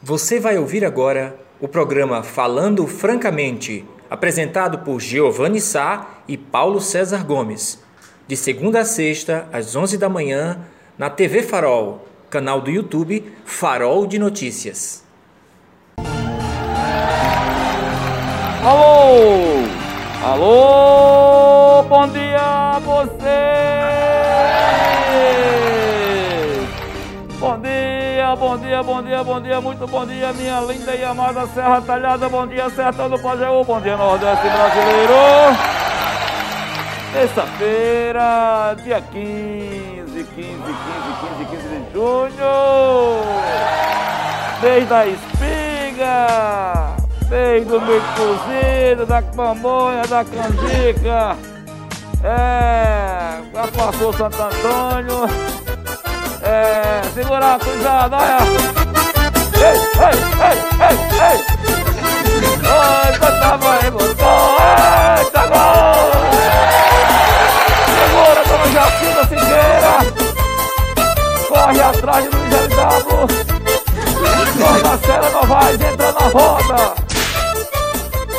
Você vai ouvir agora o programa Falando Francamente, apresentado por Giovanni Sá e Paulo César Gomes, de segunda a sexta, às 11 da manhã, na TV Farol, canal do YouTube Farol de Notícias. Alô! Alô! Bom dia a você! Bom dia, bom dia, bom dia, bom dia, muito bom dia, minha linda e amada Serra Talhada, bom dia, Sertão do Pajeú, bom dia, Nordeste Brasileiro. Terça-feira, dia 15, 15, 15, 15, 15 de junho. Mês da espiga, mês do milho cozido, da pamonha, da canjica. É, já passou Santo Antônio. É, segura a cruzada, olha. Ei, ei, ei, ei, ei. Oi, cantava aí, botou. Eita, gol. Segura, dona Jacinta Figueira. Corre atrás de Luiz Elisabo. Dona Marcela Novaes entra na roda.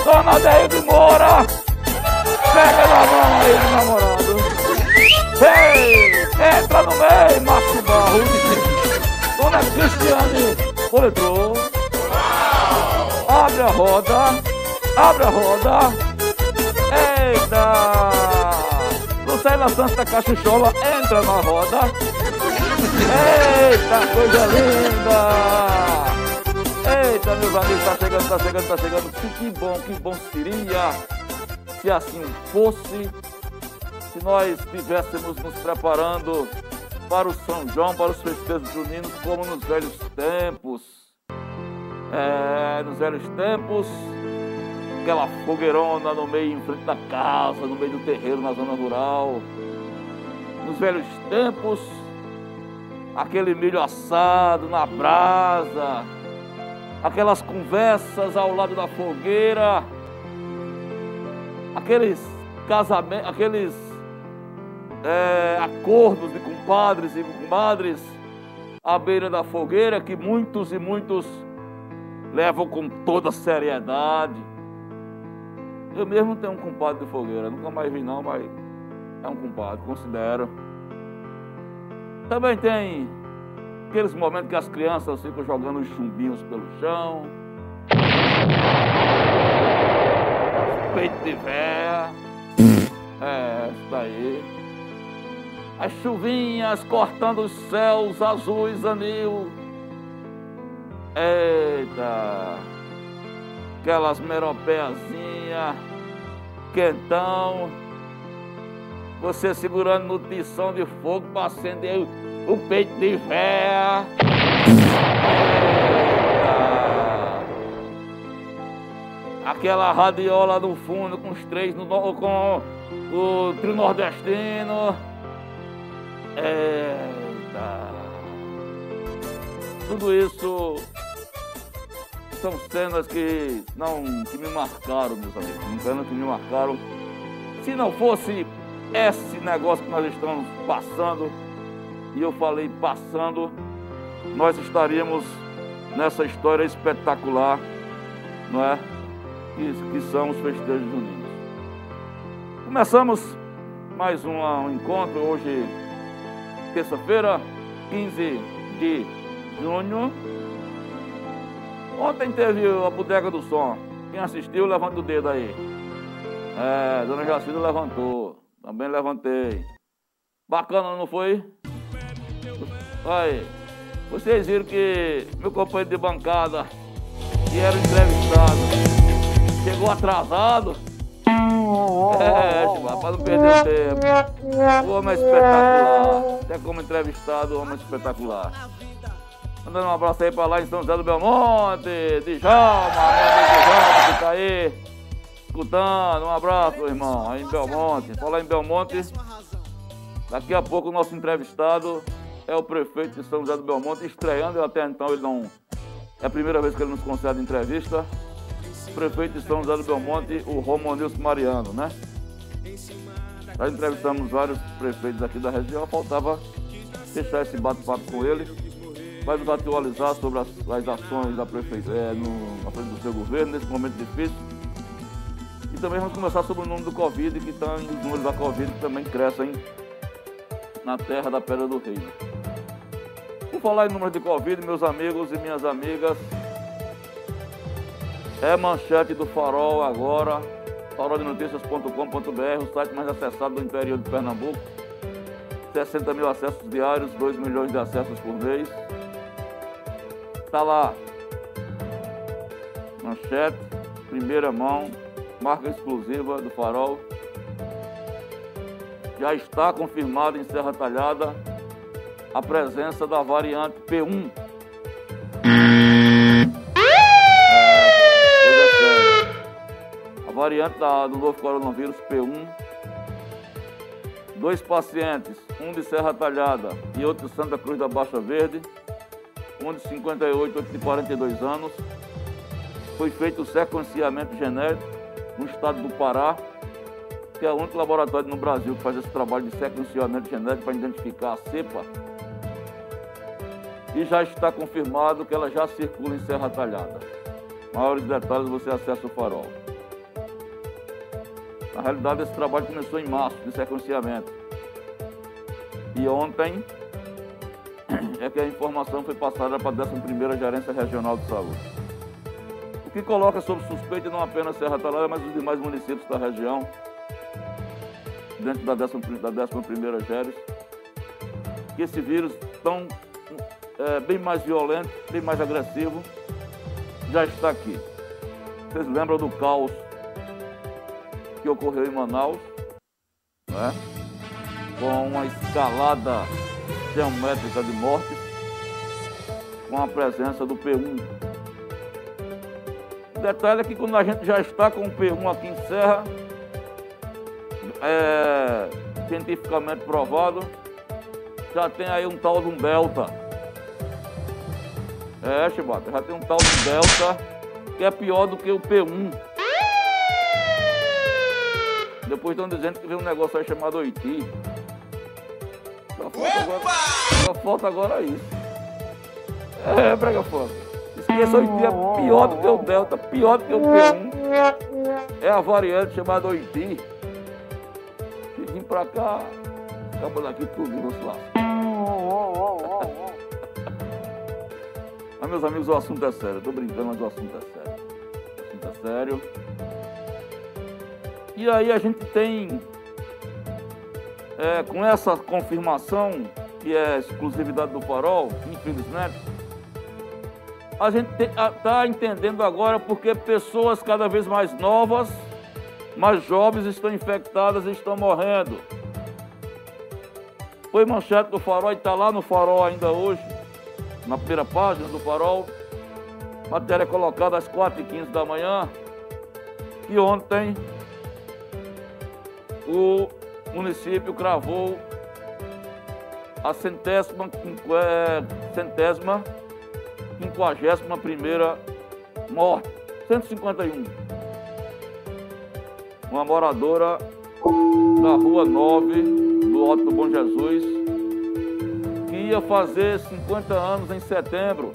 Dona Deildo Moura. Pega na mão aí do namorado. Ei, entra no meio, Márcio Barro. Dona Cristiane Boletrou. Abre a roda. Abre a roda. Eita. Lucélia Santos da Cachuchola entra na roda. Eita, coisa linda. Eita, meus amigos, tá chegando, tá chegando, tá chegando. Que bom, que bom seria se assim fosse se nós estivéssemos nos preparando para o São João, para os festejos juninos, como nos velhos tempos. É, nos velhos tempos, aquela fogueirona no meio, em frente da casa, no meio do terreiro, na zona rural. Nos velhos tempos, aquele milho assado na brasa, aquelas conversas ao lado da fogueira, aqueles casamentos, aqueles é, acordos de compadres e comadres à beira da fogueira que muitos e muitos levam com toda seriedade. Eu mesmo tenho um compadre de fogueira, nunca mais vi não, mas é um compadre, considero. Também tem aqueles momentos que as crianças ficam jogando os chumbinhos pelo chão. Peito de véia. É, isso daí as chuvinhas cortando os céus azuis anil. Eita, aquelas meropeiazinhas, quentão, você segurando no tição de fogo para acender o peito de véia. Aquela radiola no fundo com os três no, com o trio nordestino. Eita! Tudo isso são cenas que não que me marcaram, meus amigos. Cenas que me marcaram. Se não fosse esse negócio que nós estamos passando, e eu falei passando, nós estaríamos nessa história espetacular, não é? Que, que são os festejos juninos. Começamos mais um, um encontro hoje terça-feira, 15 de junho. Ontem teve a Bodega do Som. Quem assistiu, levanta o dedo aí. É, Dona Jacinda levantou. Também levantei. Bacana, não foi? Aí, vocês viram que meu companheiro de bancada, que era entrevistado, chegou atrasado. É, para não perder o tempo. O homem é espetacular. Até como entrevistado, o homem é espetacular. Mandando um abraço aí para lá em São José do Belmonte, Djalma, Djalma que tá aí, escutando. Um abraço, irmão, aí em Belmonte. Falar em Belmonte, daqui a pouco o nosso entrevistado é o prefeito de São José do Belmonte, estreando, até então ele não. É a primeira vez que ele nos concede entrevista prefeito de São José do Belmonte, o Romonilson Mariano, né? Já entrevistamos vários prefeitos aqui da região, faltava fechar esse bate-papo com ele vai nos atualizar sobre as, as ações da prefeitura, é, no, na frente do seu governo, nesse momento difícil. E também vamos conversar sobre o número do Covid, que estão os números da Covid que também crescem na terra da Pedra do Reino. Por falar em número de Covid, meus amigos e minhas amigas, é manchete do Farol agora, faroldenoticias.com.br, o site mais acessado do interior de Pernambuco. 60 mil acessos diários, 2 milhões de acessos por mês. Está lá. Manchete, primeira mão, marca exclusiva do Farol. Já está confirmada em Serra Talhada a presença da variante P1. Variante da, do novo coronavírus P1. Dois pacientes, um de Serra Talhada e outro de Santa Cruz da Baixa Verde, um de 58 outro de 42 anos. Foi feito o sequenciamento genético no estado do Pará que é o único laboratório no Brasil que faz esse trabalho de sequenciamento genético para identificar a cepa. E já está confirmado que ela já circula em Serra Talhada. Maiores detalhes você acessa o farol. Na realidade, esse trabalho começou em março de sequenciamento. E ontem é que a informação foi passada para a 11ª Gerência Regional de Saúde. O que coloca sob suspeita não apenas Serra Talhada, mas os demais municípios da região, dentro da 11 da primeira Géres, que esse vírus tão é, bem mais violento, bem mais agressivo, já está aqui. Vocês lembram do caos que ocorreu em Manaus, né? com uma escalada geométrica de mortes, com a presença do P1. O detalhe é que quando a gente já está com o P1 aqui em Serra, é, cientificamente provado, já tem aí um tal de um delta. É, Chibata, já tem um tal de delta que é pior do que o P1. Depois estão dizendo que vem um negócio aí chamado Oiti. Só falta agora, só falta agora isso. É, prega fogo. Esqueça Oiti é pior do que o Delta, pior do que o P1. É a variante chamada Oiti vim pra cá, acabou daqui tudo nosso lado. mas meus amigos, o assunto é sério. Eu tô brincando, mas o assunto é sério. O assunto é sério. E aí a gente tem, é, com essa confirmação, que é exclusividade do farol, infelizmente, a gente está entendendo agora porque pessoas cada vez mais novas mas jovens estão infectadas e estão morrendo. Foi manchete do farol e está lá no farol ainda hoje, na primeira página do farol. Matéria colocada às 4h15 da manhã. E ontem o município cravou a centésima, é, centésima, quinquagésima primeira morte. 151 uma moradora da rua 9 do Alto do Bom Jesus, que ia fazer 50 anos em setembro,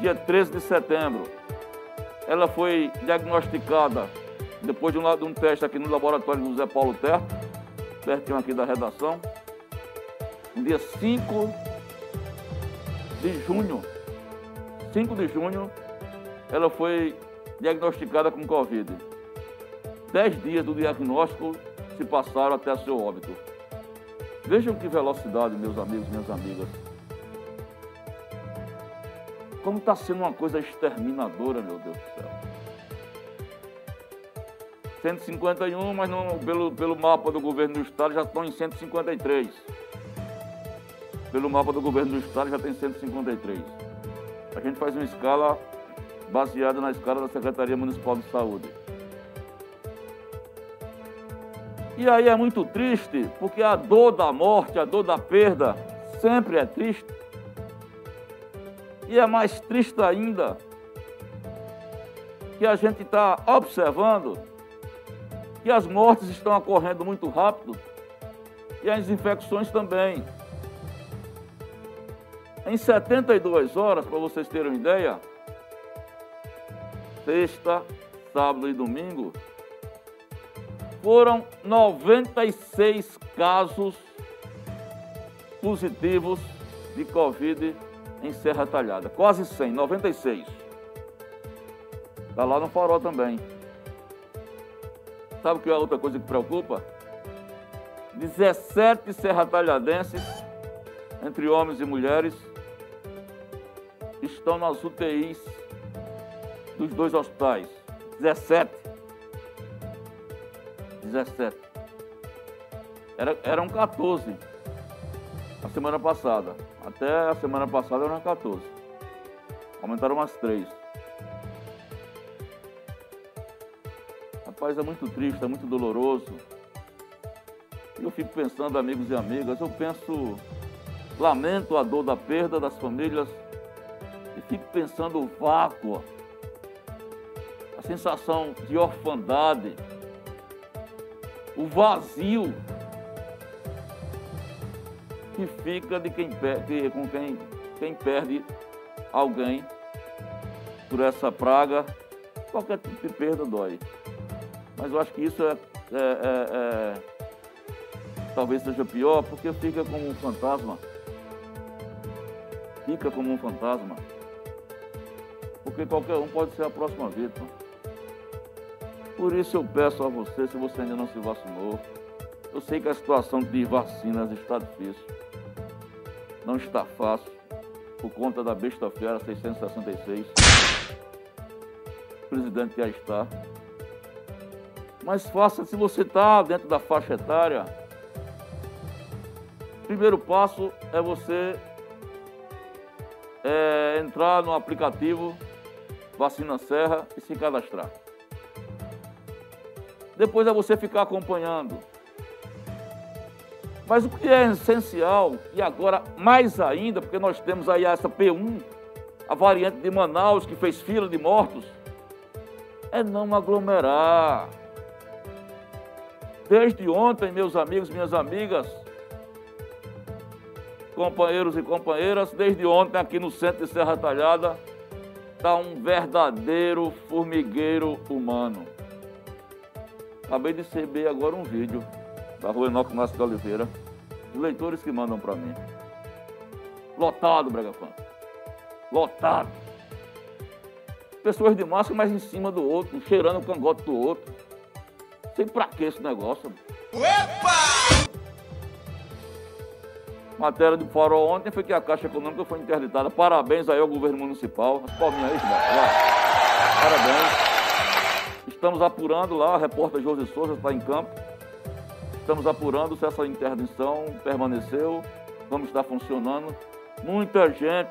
dia 13 de setembro. Ela foi diagnosticada depois de um, de um teste aqui no laboratório do José Paulo Terra, pertinho aqui da redação, no dia 5 de junho. 5 de junho, ela foi diagnosticada com Covid. Dez dias do diagnóstico se passaram até seu óbito. Vejam que velocidade, meus amigos minhas amigas. Como está sendo uma coisa exterminadora, meu Deus do céu. 151, mas não, pelo, pelo mapa do governo do estado já estão em 153. Pelo mapa do governo do estado já tem 153. A gente faz uma escala baseada na escala da Secretaria Municipal de Saúde. E aí é muito triste, porque a dor da morte, a dor da perda, sempre é triste. E é mais triste ainda que a gente está observando que as mortes estão ocorrendo muito rápido e as infecções também. Em 72 horas, para vocês terem uma ideia, sexta, sábado e domingo, foram 96 casos positivos de Covid em Serra Talhada. Quase 100, 96. Está lá no farol também. Sabe que é outra coisa que preocupa? 17 serratalhadenses, entre homens e mulheres, estão nas UTIs dos dois hospitais. 17. 17. Era, eram 14 a semana passada. Até a semana passada eram 14. Aumentaram umas 3. Rapaz, é muito triste, é muito doloroso. E eu fico pensando, amigos e amigas, eu penso, lamento a dor da perda das famílias e fico pensando o vácuo, a sensação de orfandade, o vazio que fica de quem perde, com quem, quem perde alguém por essa praga. Qualquer tipo de perda dói. Mas eu acho que isso é, é, é, é talvez seja pior, porque fica como um fantasma. Fica como um fantasma. Porque qualquer um pode ser a próxima vítima. Por isso eu peço a você, se você ainda não se vacinou, eu sei que a situação de vacinas está difícil. Não está fácil, por conta da besta-feira 666. O presidente já está. Mas faça se você está dentro da faixa etária. Primeiro passo é você é, entrar no aplicativo Vacina Serra e se cadastrar. Depois é você ficar acompanhando. Mas o que é essencial, e agora mais ainda, porque nós temos aí essa P1, a variante de Manaus, que fez fila de mortos, é não aglomerar. Desde ontem, meus amigos, minhas amigas, companheiros e companheiras, desde ontem aqui no centro de Serra Talhada, está um verdadeiro formigueiro humano. Acabei de receber agora um vídeo da rua Enoque Márcio de Oliveira, de leitores que mandam para mim. Lotado, Brega Fã. Lotado. Pessoas de máscara, mas em cima do outro, cheirando o cangote do outro. Sei pra que esse negócio. Opa! Matéria do farol ontem foi que a Caixa Econômica foi interditada. Parabéns aí ao governo municipal. As palminhas aí, Parabéns. Estamos apurando lá, a repórter José Souza está em campo. Estamos apurando se essa interdição permaneceu, como está funcionando. Muita gente.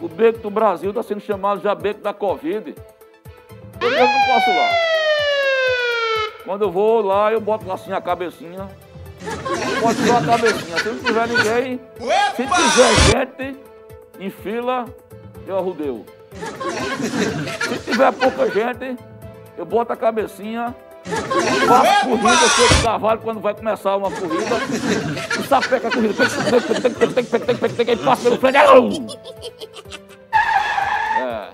O beco do Brasil está sendo chamado já beco da Covid. Eu mesmo não posso lá. Quando eu vou lá, eu boto assim a cabecinha. Boto só a cabecinha. Se não tiver ninguém, se tiver gente em fila, eu arrudeu. Se tiver pouca gente, eu boto a cabecinha, faço corrida, cheio de cavalo quando vai começar uma corrida, e sapeca a corrida. Passa pelo frente. É.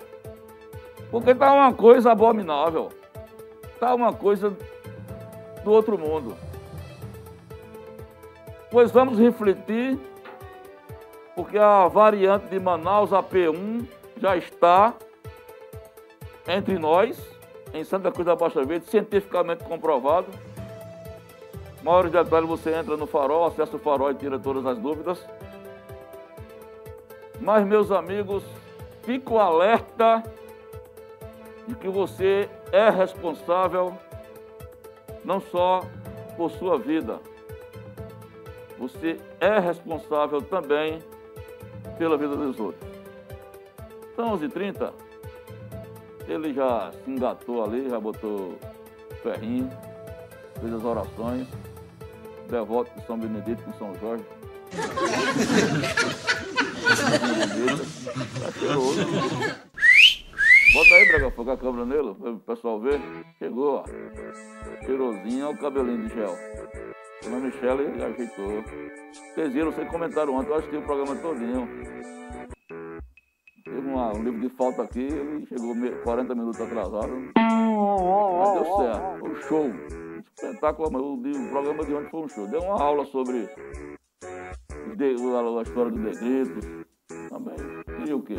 Porque tá uma coisa abominável. Tá uma coisa do outro mundo. Pois vamos refletir, porque a variante de Manaus, a P1, já está entre nós, em Santa Cruz da Baixa Verde, cientificamente comprovado. Maiores detalhes você entra no farol, acessa o farol e tira todas as dúvidas. Mas, meus amigos, fico alerta de que você é responsável não só por sua vida, você é responsável também pela vida dos outros. São 11h30, ele já se engatou ali, já botou ferrinho, fez as orações, devoto de São Benedito com São Jorge. tá Bota aí, Braga, foca a câmera nele, para o pessoal ver. Chegou, ó. Cheirosinho, o cabelinho de gel. Dona Michele ajeitou. Vocês viram, vocês comentaram ontem, eu assisti o programa todinho. Teve uma, um livro de falta aqui, ele chegou 40 minutos atrasado. Mas deu certo, foi um show. Espetáculo, mas o, o programa de ontem foi um show. Deu uma aula sobre de, a, a, história do negrito. Também. E o quê?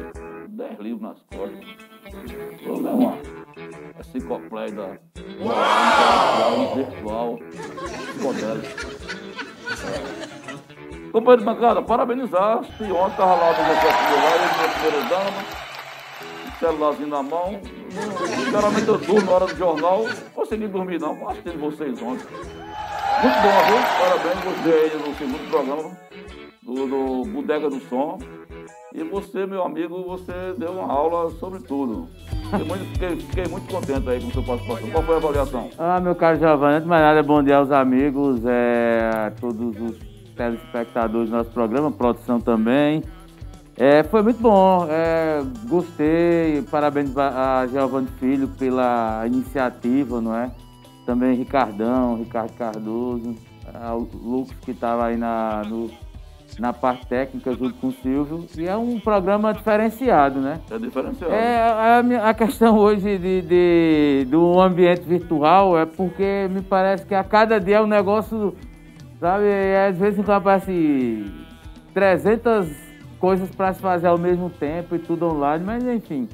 10 livros nas costas. Vou dar uma enciclopédia virtual, psicodélica. Companheiro de bancada, parabenizar. Se ontem estava lá no negócio do lá, ele minha primeira dama, celularzinho na mão. Geralmente eu durmo na hora do jornal, consegui dormir não, assistindo vocês ontem. Muito bom, viu? Parabéns, gostei aí no segundo programa do, do Bodega do Som. E você, meu amigo, você deu uma aula sobre tudo. Fiquei muito, fiquei, fiquei muito contente aí com a sua participação. Qual foi a avaliação? Ah, meu caro Giovanni, antes de mais nada, bom dia aos amigos, é, a todos os telespectadores do nosso programa, produção também. É, foi muito bom, é, gostei, parabéns a Giovanni Filho pela iniciativa, não é? Também Ricardão, Ricardo Cardoso, o Lucas que estava aí na, no, na parte técnica junto com o Silvio. E é um programa diferenciado, né? É diferenciado. É, a, a questão hoje de, de, do ambiente virtual é porque me parece que a cada dia é um negócio, sabe? Às vezes então aparece 300 coisas para se fazer ao mesmo tempo e tudo online, mas enfim.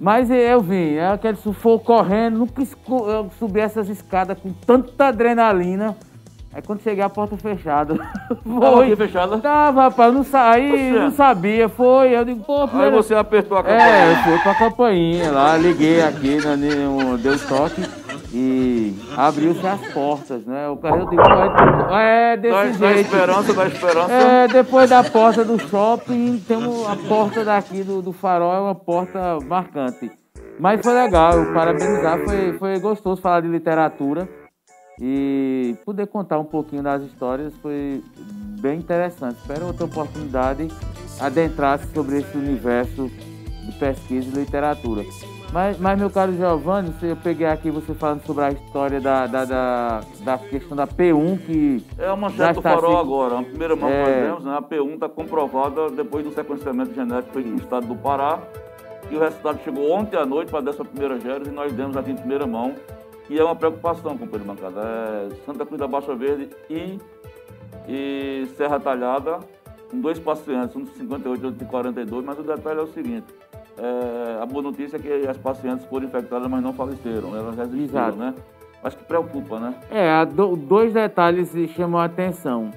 Mas eu vim, é aquele sufoco correndo, nunca eu subi essas escadas com tanta adrenalina Aí quando cheguei a porta fechada. Foi. Tava fechada? Tava, rapaz, não saí, não sabia, foi. Eu digo, pô. Aí você apertou a campainha? É, eu fui pra campainha lá, liguei aqui, né, deu toque e abriu-se as portas, né? O cara eu digo, é desse da, jeito. Da esperança, da esperança. É, depois da porta do shopping, tem a porta daqui do, do farol, é uma porta marcante. Mas foi legal, parabenizar, foi, foi gostoso falar de literatura. E poder contar um pouquinho das histórias foi bem interessante. Espero outra oportunidade adentrar-se sobre esse universo de pesquisa e literatura. Mas, mas meu caro Giovanni, eu peguei aqui você falando sobre a história da, da, da, da questão da P1 que. É uma manchete do farol se... agora. A primeira mão é... que nós temos, né? A P1 está comprovada depois do sequenciamento genético no estado do Pará. E o resultado chegou ontem à noite para dessa primeira gênese e nós demos aqui em primeira mão e é uma preocupação, companheiro bancada. É Santa Cruz da Baixa Verde e, e Serra Talhada, com dois pacientes, um de 58 e outro de 42, mas o detalhe é o seguinte. É, a boa notícia é que as pacientes foram infectadas, mas não faleceram, elas resistiram, Exato. né? Mas que preocupa, né? É, do, dois detalhes chamam a atenção.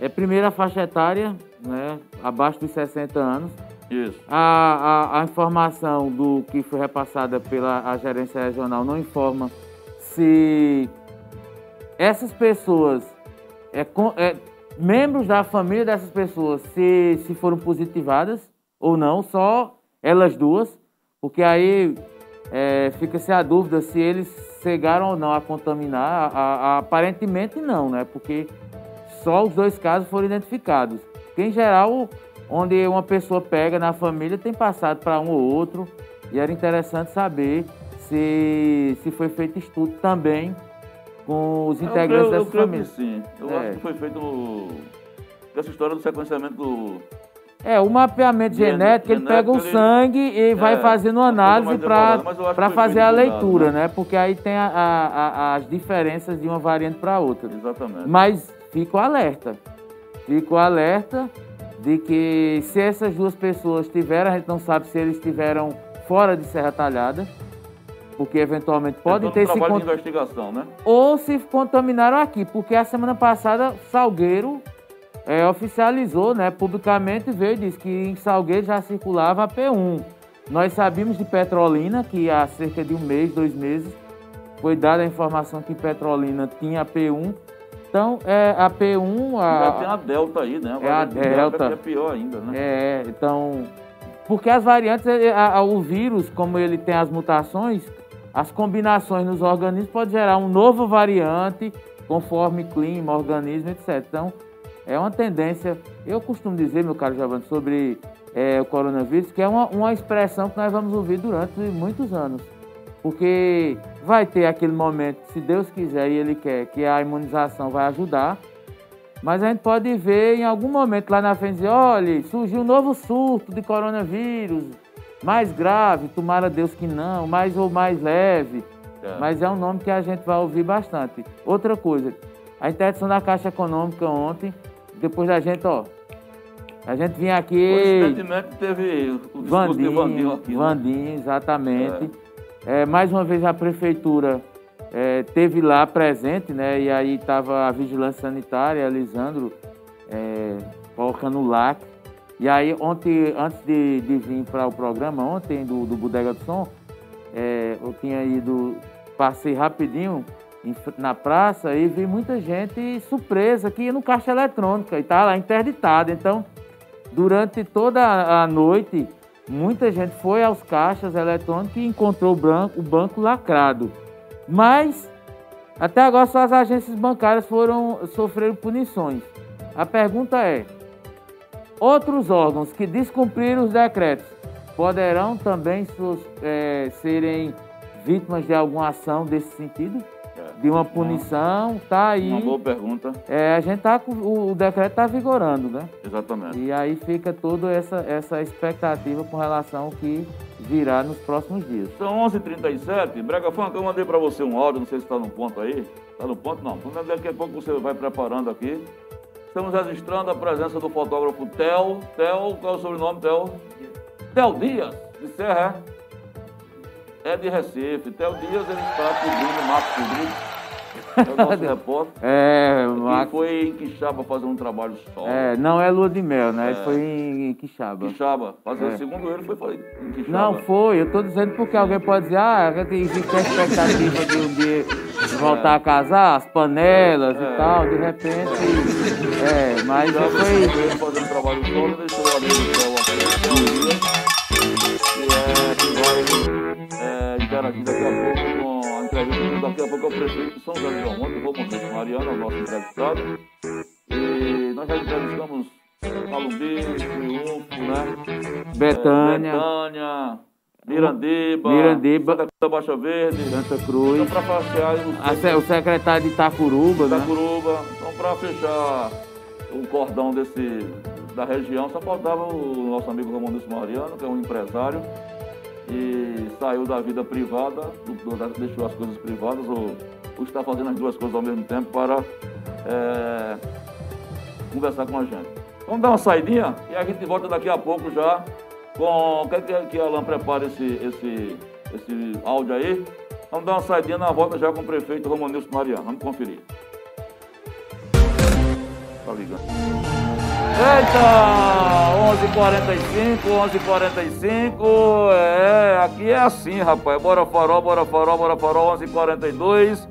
É primeiro a faixa etária, né? Abaixo dos 60 anos. Isso. A, a, a informação do que foi repassada pela gerência regional não informa se essas pessoas, é, é, membros da família dessas pessoas, se, se foram positivadas ou não, só elas duas, porque aí é, fica-se a dúvida se eles chegaram ou não a contaminar. A, a, aparentemente não, né? Porque só os dois casos foram identificados. Porque, em geral, onde uma pessoa pega na família tem passado para um ou outro. E era interessante saber se, se foi feito estudo também com os integrantes eu creio, dessa eu família. Que sim, eu é. acho que foi feito essa história do sequenciamento do... É, o mapeamento genético, ele pega o sangue e é, vai fazendo análise para fazer a leitura, né? né? Porque aí tem a, a, a, as diferenças de uma variante para outra. Exatamente. Mas fico alerta. Fico alerta de que se essas duas pessoas tiveram, a gente não sabe se eles estiveram fora de Serra Talhada, porque eventualmente podem ter se cont... investigação, né? Ou se contaminaram aqui, porque a semana passada Salgueiro é, oficializou, né, publicamente veio e disse que em Salgueiro já circulava a P1. Nós sabíamos de Petrolina que há cerca de um mês, dois meses, foi dada a informação que Petrolina tinha a P1. Então, é, a P1... A, tem a Delta aí, né? Agora é a Delta. É pior ainda, né? É, então... Porque as variantes, é, a, a, o vírus, como ele tem as mutações, as combinações nos organismos podem gerar um novo variante conforme clima, organismo, etc. Então, é uma tendência, eu costumo dizer, meu caro Giovanni, sobre é, o coronavírus, que é uma, uma expressão que nós vamos ouvir durante muitos anos. Porque vai ter aquele momento, se Deus quiser e Ele quer, que a imunização vai ajudar. Mas a gente pode ver em algum momento lá na frente, olha, surgiu um novo surto de coronavírus, mais grave, tomara Deus que não, mais ou mais leve. É. Mas é um nome que a gente vai ouvir bastante. Outra coisa, a interdição da Caixa Econômica ontem, depois da gente, ó, a gente vinha aqui. Coincidentemente teve o Vandinho, de Vandinho aqui. Né? Vandinho, exatamente. É. É, mais uma vez a prefeitura é, teve lá presente, né? E aí estava a vigilância sanitária, Lisandro, é, colocando LAC. E aí ontem, antes de, de vir para o programa, ontem do, do Bodega do Som, é, eu tinha ido, passei rapidinho na praça e vi muita gente surpresa que ia no caixa eletrônica e estava lá interditada. Então, durante toda a noite, muita gente foi aos caixas eletrônicos e encontrou o banco, o banco lacrado. Mas, até agora, só as agências bancárias foram sofreram punições. A pergunta é: outros órgãos que descumpriram os decretos poderão também é, serem vítimas de alguma ação desse sentido? De uma punição, tá aí. Uma boa pergunta. É, a gente tá com o decreto está vigorando, né? Exatamente. E aí fica toda essa, essa expectativa com relação ao que virá nos próximos dias. São 11h37. Brega Funk, eu mandei para você um áudio, não sei se está no ponto aí. Está no ponto? Não. Então daqui a pouco você vai preparando aqui. Estamos registrando a presença do fotógrafo Theo. Theo, qual é o sobrenome, Theo? Theo Dias, de Serra. É de Recife. Theo Dias, ele está cobrindo o Marcos Rodrigues é o nosso repórter. É, Max... foi em Quixaba fazer um trabalho só. É, não é lua de mel, né? É. Foi em Quixaba. Quixaba. Fazer, é. segundo ele, foi em Quixaba. Não, foi. Eu tô dizendo porque alguém pode dizer, ah, a expectativa de um dia voltar é. a casar, as panelas é. e tal, de repente. É, mas já foi. Ele fazendo um trabalho solo, deixou o amigo do céu é, interagir daqui a pouco entrevista daqui a pouco é o prefeito de São José do Rio Monte, o Monte Mariano, o nosso entrevistado. E nós já entrevistamos Calumbi, Triunfo, né? Betânia. É, Betânia. Mirandiba, Mirandiba, Santa Baixa Verde, Santa Cruz. Então, para fechar o, o secretário de Itacuruba, né? Itacuruba. Então, para fechar o cordão desse, da região, só faltava o nosso amigo Romundo Mariano, que é um empresário e saiu da vida privada, deixou as coisas privadas ou, ou está fazendo as duas coisas ao mesmo tempo para é, conversar com a gente. Vamos dar uma saidinha e a gente volta daqui a pouco já com. Quer que, que a Alan prepare esse, esse, esse áudio aí? Vamos dar uma saidinha na volta já com o prefeito Romanilson Mariano. Vamos conferir. Tá ligando. Eita! 11h45, 11h45. É, aqui é assim, rapaz. Bora farol, bora farol, bora farol, 11h42.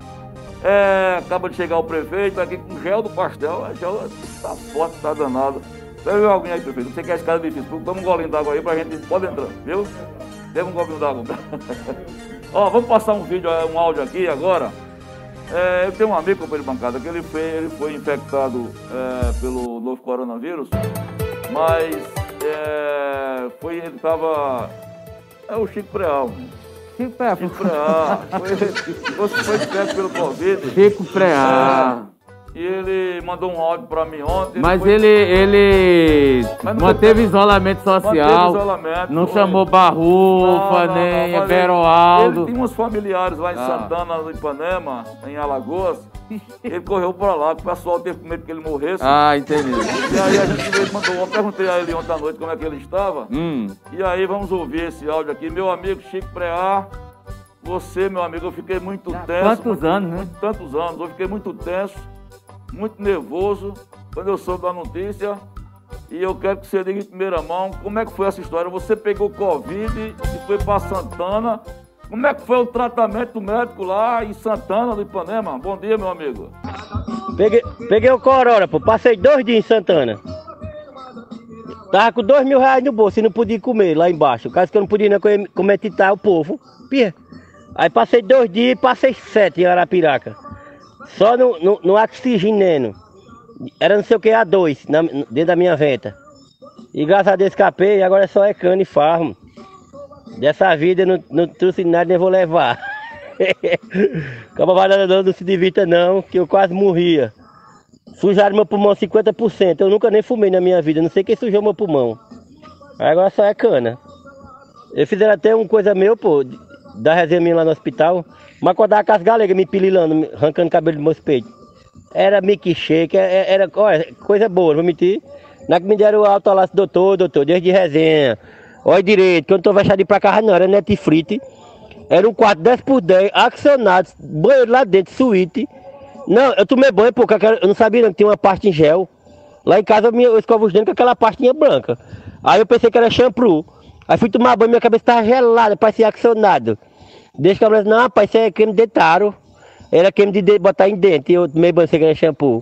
É, acaba de chegar o prefeito aqui com gel do pastel. O gel tá forte, tá danado. Viu alguém aí, prefeito? Você quer escada difícil? Toma um golinho d'água aí pra gente. Pode entrar, viu? Dê um golinho d'água. Ó, vamos passar um vídeo, um áudio aqui agora. É, eu tenho um amigo, companheiro de bancada, que ele foi, ele foi infectado é, pelo novo coronavírus, mas é, foi, ele estava. É o Chico Preal. Chico Preal. Chico Preal. Foi, foi infectado pelo Covid. Chico Preal. E ele mandou um áudio para mim ontem. Mas ele, ele manteve isolamento social. Manteve isolamento. Não foi. chamou Barrufa, não, nem não, Beroaldo. Ele tinha uns familiares lá em ah. Santana, no Ipanema, em Alagoas. Ele correu para lá, o pessoal teve medo que ele morresse. Ah, entendi. E aí a gente mandou, eu perguntei a ele ontem à noite como é que ele estava. Hum. E aí vamos ouvir esse áudio aqui. Meu amigo Chico Preá, você, meu amigo, eu fiquei muito tenso. Quantos muito, anos, né? Muito, tantos anos, eu fiquei muito tenso muito nervoso quando eu soube da notícia. E eu quero que você diga em primeira mão como é que foi essa história. Você pegou Covid e foi para Santana. Como é que foi o tratamento médico lá em Santana do Ipanema? Bom dia, meu amigo. Peguei, peguei o corona, pô. Passei dois dias em Santana. Tava com dois mil reais no bolso e não podia comer lá embaixo. O caso que eu não podia nem comer titar o povo. Pia. Aí passei dois dias e passei sete em Arapiraca. Só no, no, no oxigênio. Era não sei o que, A2, na, dentro da minha venta. E graças a Deus escapei, agora só é cano e farmo. Dessa vida eu não, não trouxe nada nem vou levar. Camarada não, não se divirta não, que eu quase morria. Sujaram meu pulmão 50%. Eu nunca nem fumei na minha vida. Não sei quem sujou meu pulmão. Agora só é cana. Eu fizeram até uma coisa meu, pô, da resenha lá no hospital. Mas acordava com as galega me pililando, arrancando cabelo do meus peitos. Era milkshake, era, é, era olha, coisa boa, não vou mentir. Na que me deram alta lá, doutor, doutor, desde resenha. Olha direito, que eu não tô vexado de ir pra casa não, era Netflix. Era um quarto 10 por 10, accionado, banheiro lá dentro, suíte. Não, eu tomei banho porque eu não sabia não, que tinha uma parte em gel. Lá em casa eu, escovo os dentes com aquela pastinha branca. Aí eu pensei que era shampoo. Aí fui tomar banho, minha cabeça estava gelada, parecia accionado. Deixa que a mulher não, rapaz, isso é creme de taro. Era creme de botar em dente, eu tomei banho sem shampoo.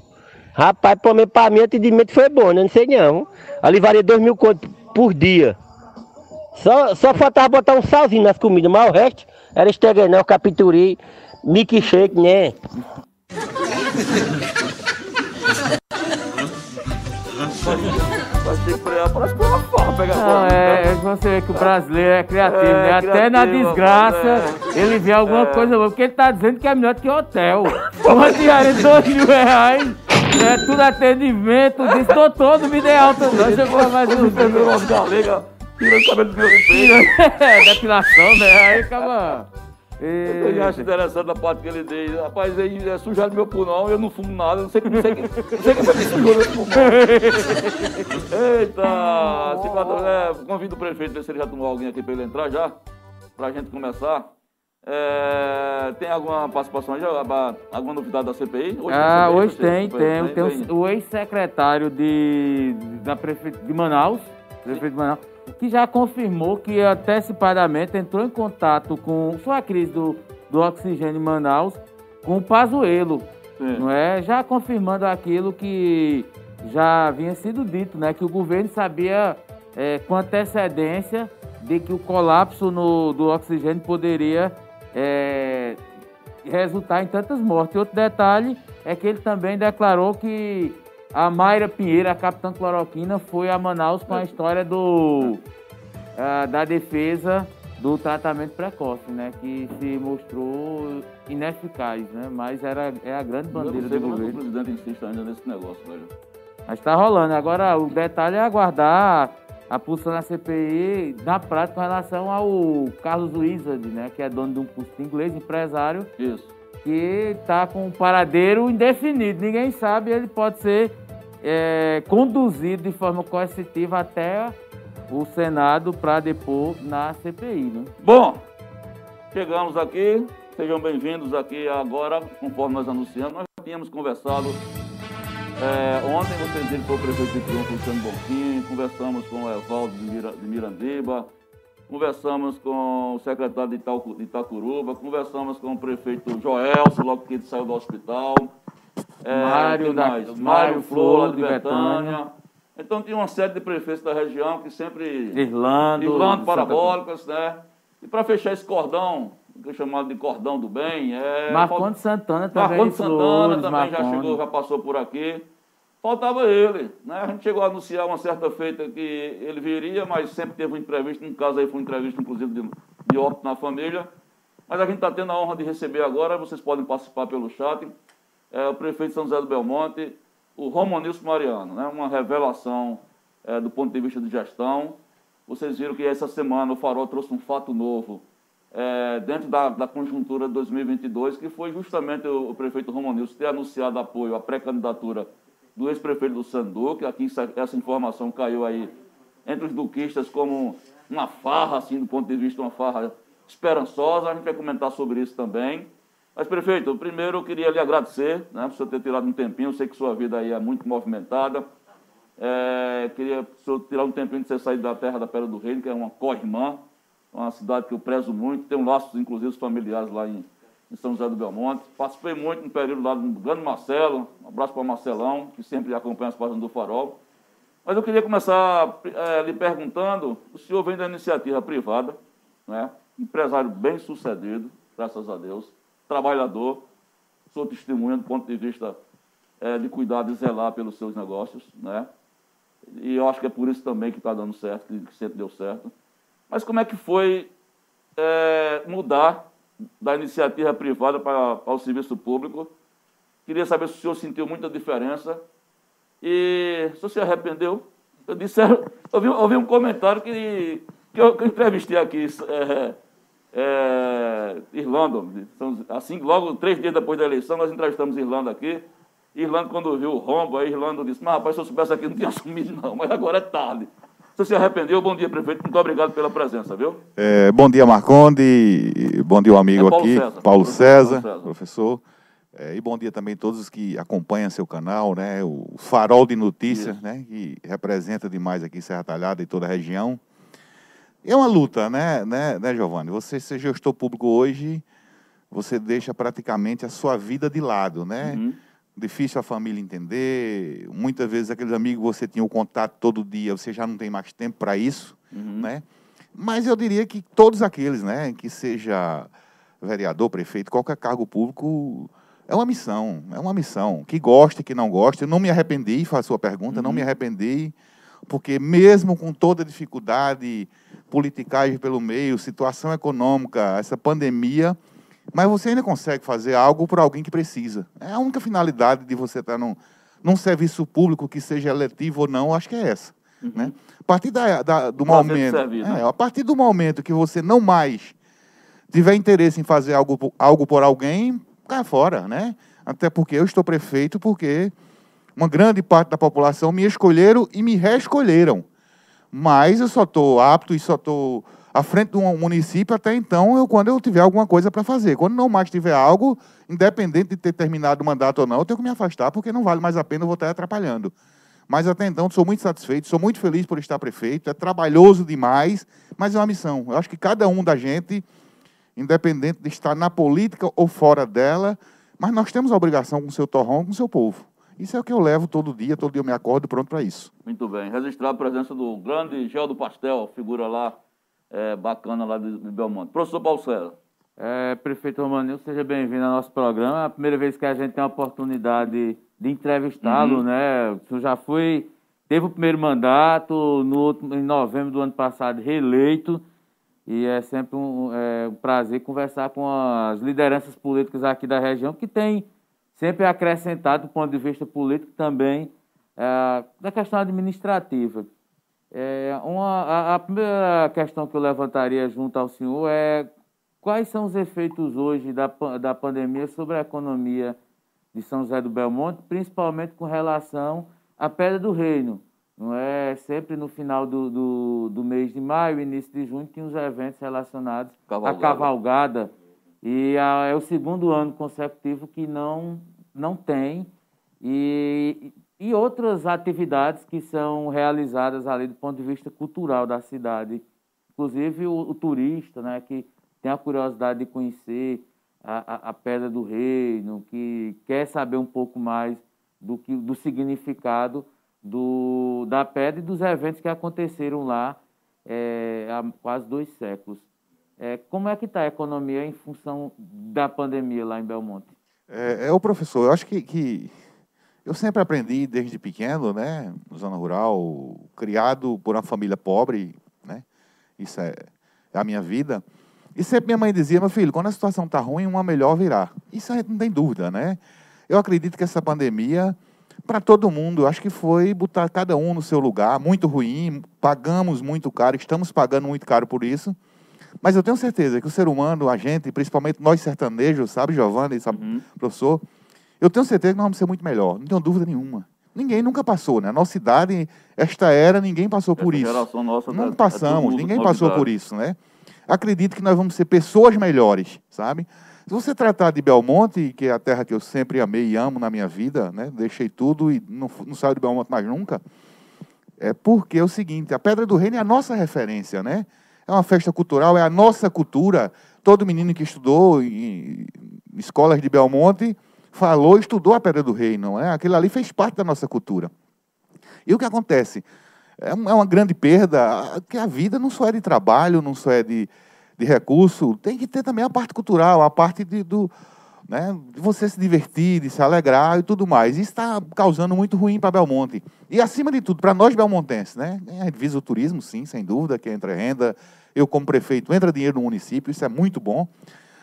Rapaz, pelo menos pra mim, atendimento foi bom, né? Não sei não. Ali varia dois mil contos por dia. Só, só faltava botar um salzinho nas comidas, mas o resto era esteganel, capituri, milkshake, né? Ter que parece que uma forma pegar Não, é, é você vê que o brasileiro é criativo, é, né? Até criativo, na desgraça é. ele vê alguma é. coisa boa, porque ele tá dizendo que é melhor que hotel. Uma diária de dois mil reais. É tudo atendimento, diz, doutor, não me dê alta não, chegou mais um. Tirando o cabelo do meu. É, depilação, né? Aí acaba... E... Eu acho interessante a parte que ele diz. Rapaz, aí é sujar meu pulmão, eu não fumo nada, não sei, não sei, não sei que foi que sujou meu pulmão. Eita! Se, é, convido o prefeito, ver se ele já tomou alguém aqui para ele entrar já, para a gente começar. É, tem alguma participação aí, alguma novidade da CPI? Hoje ah, tem, hoje tem, tem. tem, tem o ex-secretário de, da prefeito de Manaus, prefeito de Manaus, que já confirmou que antecipadamente entrou em contato com foi a crise do, do oxigênio em Manaus com o Pazuello, não é? Já confirmando aquilo que já havia sido dito, né? Que o governo sabia é, com antecedência de que o colapso no, do oxigênio poderia é, resultar em tantas mortes. Outro detalhe é que ele também declarou que a Mayra Pinheiro, a capitã cloroquina, foi a Manaus com a história do uh, da defesa do tratamento precoce, né? Que se mostrou ineficaz, né? Mas era, é a grande bandeira do governo. o presidente insiste ainda nesse negócio, velho. Mas está rolando. Agora, o detalhe é aguardar a pulsão da CPI na prática com relação ao Carlos Wizard, né? Que é dono de um curso de inglês, empresário. Isso que está com um paradeiro indefinido. Ninguém sabe, ele pode ser é, conduzido de forma coercitiva até o Senado para depor na CPI. Né? Bom, chegamos aqui, sejam bem-vindos aqui agora, conforme nós anunciamos. Nós já tínhamos conversado é, ontem, vocês viram foi o prefeito de Triunfo, Luciano Bonfim, conversamos com o Evaldo de Mirandiba, conversamos com o secretário de Itacuruba, conversamos com o prefeito Joelso, logo que ele saiu do hospital. É, Mário, da, Mário, Mário Flor, de Betânia. Betânia. Então tinha uma série de prefeitos da região que sempre. Irlando. Irlando parabólicas, né? E para fechar esse cordão, que é chamado de cordão do bem, é. Marcondes Santana também. Marcondes Santana também já chegou, já passou por aqui faltava ele. Né? A gente chegou a anunciar uma certa feita que ele viria, mas sempre teve um imprevisto. No caso aí foi um imprevisto, inclusive, de, de óbito na família. Mas a gente está tendo a honra de receber agora, vocês podem participar pelo chat, é, o prefeito São José do Belmonte, o Romanilson Mariano, né? uma revelação é, do ponto de vista de gestão. Vocês viram que essa semana o Farol trouxe um fato novo é, dentro da, da, conjuntura de 2022, que foi justamente o, o prefeito Romanilson ter anunciado apoio à pré-candidatura do ex-prefeito do Sanduque. Aqui essa informação caiu aí entre os duquistas como uma farra, assim, do ponto de vista uma farra esperançosa. A gente vai comentar sobre isso também. Mas, prefeito, primeiro eu queria lhe agradecer né, por você ter tirado um tempinho. Eu sei que sua vida aí é muito movimentada. É, queria senhor tirar um tempinho de você sair da terra da Pedra do Reino, que é uma co-irmã, uma cidade que eu prezo muito. Tenho laços, inclusive, familiares lá em, em São José do Belmonte. Participei muito no período lá do Grande Marcelo, um abraço para o Marcelão, que sempre acompanha as páginas do Farol. Mas eu queria começar é, lhe perguntando, o senhor vem da iniciativa privada, né? empresário bem sucedido, graças a Deus, trabalhador, sou testemunha do ponto de vista é, de cuidar e zelar pelos seus negócios, né? E eu acho que é por isso também que está dando certo, que sempre deu certo. Mas como é que foi é, mudar da iniciativa privada para, para o serviço público. Queria saber se o senhor sentiu muita diferença e se se arrependeu. Eu disse, eu vi, eu vi um comentário que, que, eu, que eu entrevistei aqui, é, é, Irlanda. Assim, logo três dias depois da eleição, nós entrevistamos Irlanda aqui. Irlanda, quando viu o rombo, aí Irlanda disse, mas rapaz, se eu soubesse aqui, não tinha assumido não, mas agora é tarde. Você se arrependeu? Bom dia, prefeito. Muito obrigado pela presença, viu? É, bom dia, Marconde. Bom dia, o amigo é Paulo aqui, César. Paulo César, César. professor. É, e bom dia também a todos que acompanham seu canal, né? O Farol de Notícias, né? Que representa demais aqui Serra Talhada e toda a região. É uma luta, né, né, né Giovanni? Você ser gestor público hoje, você deixa praticamente a sua vida de lado, né? Uhum difícil a família entender. Muitas vezes aqueles amigos você tinha o contato todo dia, você já não tem mais tempo para isso, uhum. né? Mas eu diria que todos aqueles, né, que seja vereador, prefeito, qualquer cargo público, é uma missão, é uma missão. Que goste, que não goste. Eu não me arrependi, faz a sua pergunta, uhum. não me uhum. arrependi, porque mesmo com toda a dificuldade, politicagem pelo meio, situação econômica, essa pandemia, mas você ainda consegue fazer algo por alguém que precisa. É a única finalidade de você estar num, num serviço público que seja eletivo ou não, acho que é essa. Uhum. Né? A partir da, da do momento, servir, né? é, a partir do momento que você não mais tiver interesse em fazer algo, algo por alguém, cai fora, né? Até porque eu estou prefeito porque uma grande parte da população me escolheram e me reescolheram. Mas eu só estou apto e só estou à frente do município até então, eu, quando eu tiver alguma coisa para fazer. Quando não mais tiver algo, independente de ter terminado o mandato ou não, eu tenho que me afastar, porque não vale mais a pena eu vou estar atrapalhando. Mas até então, sou muito satisfeito, sou muito feliz por estar prefeito, é trabalhoso demais, mas é uma missão. Eu acho que cada um da gente, independente de estar na política ou fora dela, mas nós temos a obrigação com o seu torrão, com o seu povo. Isso é o que eu levo todo dia, todo dia eu me acordo pronto para isso. Muito bem. Registrar a presença do grande Gel do Pastel, figura lá é, bacana lá de, de Belmonte. Professor Paulo César. É, prefeito Romanil, seja bem-vindo ao nosso programa. É a primeira vez que a gente tem a oportunidade de entrevistá-lo, uhum. né? O senhor já foi, teve o primeiro mandato no, em novembro do ano passado, reeleito. E é sempre um, é, um prazer conversar com as lideranças políticas aqui da região, que tem sempre acrescentado, do ponto de vista político, também é, da questão administrativa. É, uma, a, a, primeira questão que eu levantaria junto ao senhor é quais são os efeitos hoje da, da pandemia sobre a economia de São José do Belmonte, principalmente com relação à Pedra do Reino. Não é sempre no final do, do, do mês de maio, início de junho, tinha os eventos relacionados cavalgada. à cavalgada. E a, é o segundo ano consecutivo que não, não tem. E e outras atividades que são realizadas ali do ponto de vista cultural da cidade. Inclusive o, o turista, né, que tem a curiosidade de conhecer a, a, Pedra do Reino, que quer saber um pouco mais do, que, do significado do, da pedra e dos eventos que aconteceram lá é, há quase dois séculos. É, como é que está a economia em função da pandemia lá em Belmonte? É, é o professor, eu acho que, que eu sempre aprendi desde pequeno, né, na zona rural, criado por uma família pobre, né, isso é, é a minha vida. E sempre minha mãe dizia, meu filho, quando a situação está ruim, uma melhor virá. Isso a gente não tem dúvida, né? Eu acredito que essa pandemia, para todo mundo, acho que foi botar cada um no seu lugar, muito ruim, pagamos muito caro, estamos pagando muito caro por isso. Mas eu tenho certeza que o ser humano, a gente, principalmente nós sertanejos, sabe, Giovanni, sabe, uhum. professor, eu tenho certeza que nós vamos ser muito melhor, não tenho dúvida nenhuma. Ninguém nunca passou, né? A nossa idade, esta era, ninguém passou Essa por isso. Geração nossa não tá, passamos, é ninguém passou por isso, né? Acredito que nós vamos ser pessoas melhores, sabe? Se você tratar de Belmonte, que é a terra que eu sempre amei e amo na minha vida, né? Deixei tudo e não, não saio de Belmonte mais nunca. É porque é o seguinte, a Pedra do Reino é a nossa referência, né? É uma festa cultural, é a nossa cultura. Todo menino que estudou em escolas de Belmonte falou, estudou a Pedra do Rei, não é? Aquilo ali fez parte da nossa cultura. E o que acontece? É, é uma grande perda, que a vida não só é de trabalho, não só é de, de recurso, tem que ter também a parte cultural, a parte de, do, né, de você se divertir, de se alegrar e tudo mais. Isso está causando muito ruim para Belmonte. E, acima de tudo, para nós belmontenses, né? A gente visa o turismo, sim, sem dúvida, que entre renda. eu como prefeito, entra dinheiro no município, isso é muito bom.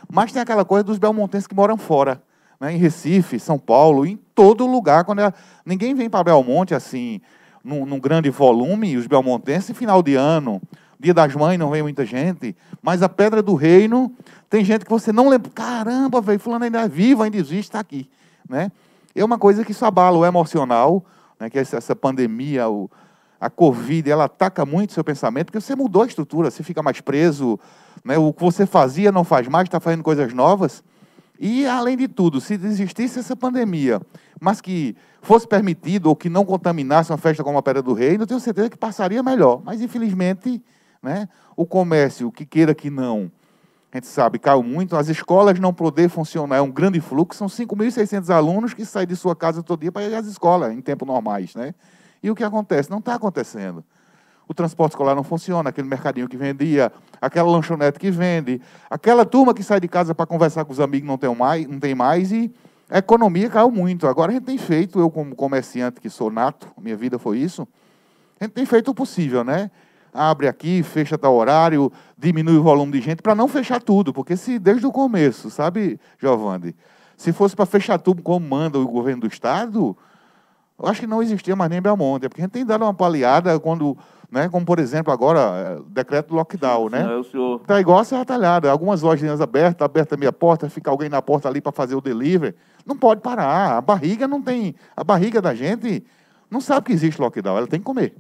Mas tem aquela coisa dos belmontenses que moram fora, né, em Recife, São Paulo, em todo lugar. Quando é, ninguém vem para Belmonte assim, num, num, grande volume, os belmontenses, final de ano, dia das mães, não vem muita gente, mas a Pedra do Reino, tem gente que você não lembra, caramba, velho, fulano ainda é vivo, ainda existe, está aqui. Né? É uma coisa que isso abala o emocional, né, que essa, essa pandemia, o, a Covid, ela ataca muito o seu pensamento, porque você mudou a estrutura, você fica mais preso, né, o que você fazia não faz mais, está fazendo coisas novas. E, além de tudo, se existisse essa pandemia, mas que fosse permitido ou que não contaminasse uma festa como a Pedra do Rei, eu tenho certeza que passaria melhor. Mas, infelizmente, né, o comércio, que queira que não, a gente sabe, caiu muito. As escolas não poder funcionar, é um grande fluxo. São 5.600 alunos que saem de sua casa todo dia para ir às escolas, em tempos normais. Né? E o que acontece? Não está acontecendo. O transporte escolar não funciona, aquele mercadinho que vendia, aquela lanchonete que vende, aquela turma que sai de casa para conversar com os amigos não tem mais, não tem mais e a economia caiu muito. Agora a gente tem feito, eu como comerciante que sou nato, minha vida foi isso, a gente tem feito o possível, né? Abre aqui, fecha tal horário, diminui o volume de gente para não fechar tudo, porque se desde o começo, sabe, Giovanni, se fosse para fechar tudo como manda o governo do estado, eu acho que não existia mais nem Belmonte, porque a gente tem dado uma paliada quando, né, como por exemplo agora, é, decreto do lockdown, né? É, o senhor... Tá igual a Serra Talhada, algumas lojas abertas, aberta a minha porta, fica alguém na porta ali para fazer o delivery. Não pode parar, a barriga não tem, a barriga da gente não sabe que existe lockdown, ela tem que comer,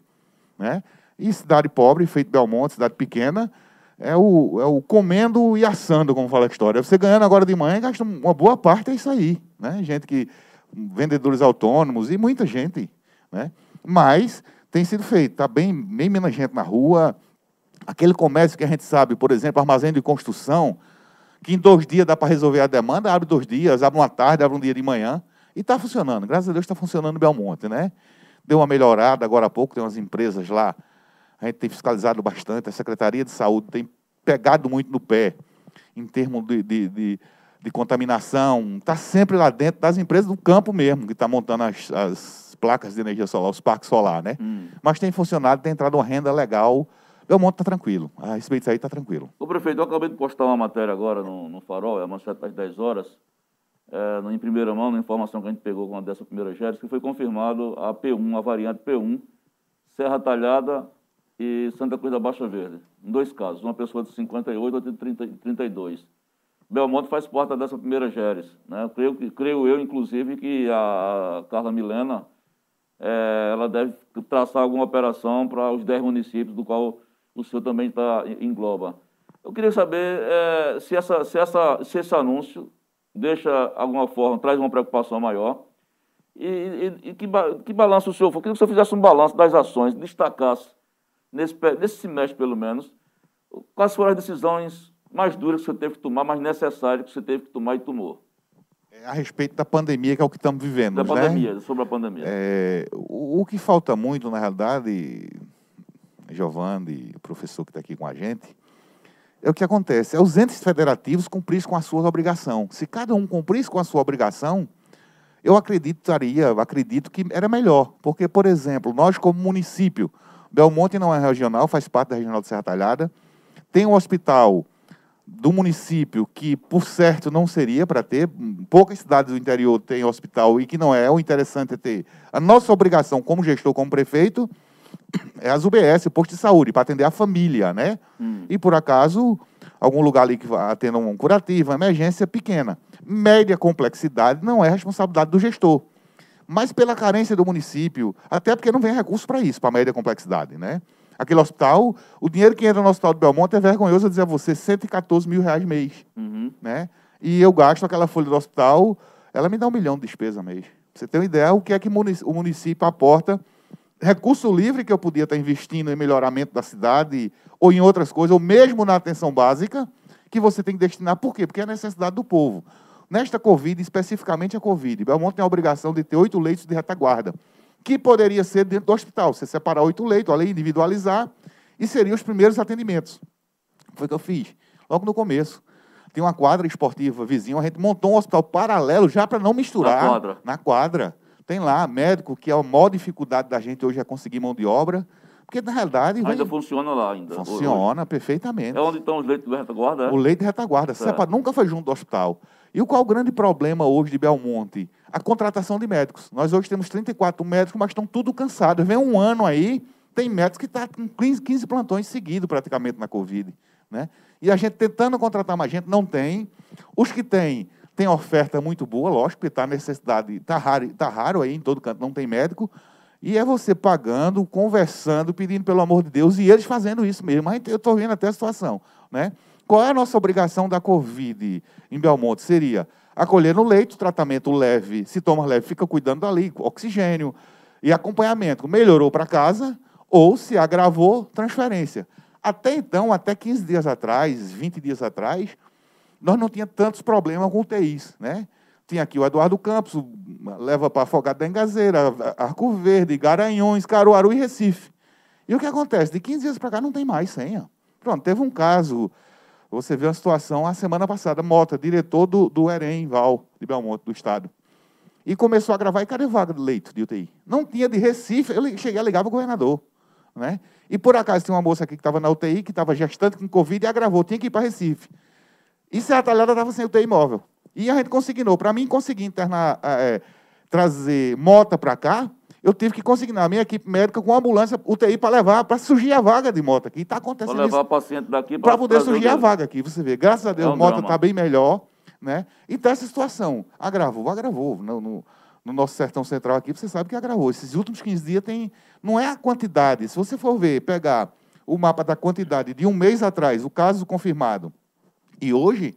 né? E cidade pobre, feito Belmonte, cidade pequena, é o, é o comendo e assando, como fala a história. Você ganhando agora de manhã, gasta uma boa parte, é isso aí, né? Gente que vendedores autônomos e muita gente. Né? Mas tem sido feito, está bem, bem menos gente na rua. Aquele comércio que a gente sabe, por exemplo, armazém de construção, que em dois dias dá para resolver a demanda, abre dois dias, abre uma tarde, abre um dia de manhã, e está funcionando. Graças a Deus está funcionando Belmonte, né? Deu uma melhorada agora há pouco, tem umas empresas lá, a gente tem fiscalizado bastante, a Secretaria de Saúde tem pegado muito no pé em termos de, de, de de contaminação, está sempre lá dentro das empresas do campo mesmo, que está montando as, as, placas de energia solar, os parques solar, né? Hum. Mas tem funcionado, tem entrado uma renda legal. Belmonte está tranquilo. A respeito disso aí está tranquilo. O prefeito, eu acabei de postar uma matéria agora no, no Farol, é uma às 10 horas, é, em primeira mão, na informação que a gente pegou com a dessa primeira Géres, que foi confirmado a P1, a variante P1, Serra Talhada e Santa Cruz da Baixa Verde. Em dois casos, uma pessoa de 58 e outra de 30, 32. Belmonte faz parte dessa primeira GERES. Né? Creio, creio eu, inclusive, que a Carla Milena é, ela deve traçar alguma operação para os 10 municípios, do qual o senhor também tá, engloba. Eu queria saber é, se, essa, se, essa, se esse anúncio deixa alguma forma, traz uma preocupação maior. E, e, e que, que balanço o senhor? Eu queria que o senhor fizesse um balanço das ações, destacasse, nesse, nesse semestre pelo menos, quais foram as decisões mais duras que você teve que tomar, mais necessárias que você teve que tomar e tomou? É a respeito da pandemia, que é o que estamos vivendo. Da né? pandemia, sobre a pandemia. É, o, o, que falta muito, na realidade, Giovanni, o professor que está aqui com a gente, é o que acontece. É os entes federativos cumprissem com a sua obrigação. Se cada um cumprisse com a sua obrigação, eu acreditaria, acredito que era melhor. Porque, por exemplo, nós como município, Belmonte não é regional, faz parte da regional de Serra Talhada, tem um hospital do município, que por certo não seria para ter, poucas cidades do interior têm hospital e que não é, o interessante é ter. A nossa obrigação como gestor, como prefeito, é as UBS, o posto de saúde, para atender a família, né? Hum. E por acaso, algum lugar ali que atenda um curativo, uma emergência pequena. Média complexidade não é responsabilidade do gestor. Mas pela carência do município, até porque não vem recurso para isso, para média complexidade, né? Aquele hospital, o dinheiro que entra no hospital do Belmonte é vergonhoso dizer a você, 114 mil reais mês. Uhum. Né? E eu gasto aquela folha do hospital, ela me dá um milhão de despesa mês. você tem uma ideia, o que é que o município aporta? Recurso livre que eu podia estar investindo em melhoramento da cidade, ou em outras coisas, ou mesmo na atenção básica, que você tem que destinar. Por quê? Porque é a necessidade do povo. Nesta Covid, especificamente a Covid, Belmonte tem a obrigação de ter oito leitos de retaguarda que poderia ser dentro do hospital. Você separar oito leitos, além individualizar, e seriam os primeiros atendimentos. Foi o que eu fiz, logo no começo. Tem uma quadra esportiva vizinha, a gente montou um hospital paralelo já para não misturar. Na quadra. Na quadra. Tem lá médico, que é a maior dificuldade da gente hoje é conseguir mão de obra. Porque, na realidade... Ainda vai... funciona lá, ainda. Funciona hoje. perfeitamente. É onde estão os leitos de retaguarda, é? O leito de retaguarda. Cepa nunca foi junto do hospital. E qual é o grande problema hoje de Belmonte? A contratação de médicos. Nós hoje temos 34 médicos, mas estão tudo cansados. Vem um ano aí, tem médicos que estão tá com 15, 15 plantões seguidos praticamente na Covid. Né? E a gente tentando contratar mais gente, não tem. Os que tem, tem oferta muito boa, lógico, porque está necessidade, está raro, tá raro aí em todo canto, não tem médico. E é você pagando, conversando, pedindo pelo amor de Deus, e eles fazendo isso mesmo. Mas eu estou vendo até a situação. Né? Qual é a nossa obrigação da Covid em Belmonte? Seria acolher no leito, tratamento leve, se toma leve, fica cuidando dali, oxigênio e acompanhamento. Melhorou para casa ou, se agravou, transferência. Até então, até 15 dias atrás, 20 dias atrás, nós não tínhamos tantos problemas com UTIs. Né? Tinha aqui o Eduardo Campos, leva para Afogado da Engazeira, Arco Verde, Garanhões, Caruaru e Recife. E o que acontece? De 15 dias para cá não tem mais senha. Pronto, teve um caso, você viu a situação a semana passada, Mota, diretor do, do EREM, Val, de Belmonte, do Estado. E começou a gravar, e cadê vaga de leito de UTI? Não tinha de Recife, eu cheguei a ligar para o governador. Né? E por acaso tem uma moça aqui que estava na UTI, que estava gestante com Covid e agravou, tinha que ir para Recife. E a Talhada estava sem UTI móvel. E a gente consignou. Para mim conseguir internar, é, trazer mota para cá, eu tive que consignar a minha equipe médica com ambulância UTI para levar, para surgir a vaga de moto aqui. Está acontecendo Para levar o paciente daqui para poder surgir a vaga aqui. Você vê, graças a Deus, é um a moto está bem melhor. Né? Então, essa situação agravou, agravou. No, no, no, nosso sertão central aqui, você sabe que agravou. Esses últimos 15 dias tem. Não é a quantidade. Se você for ver, pegar o mapa da quantidade de um mês atrás, o caso confirmado, e hoje,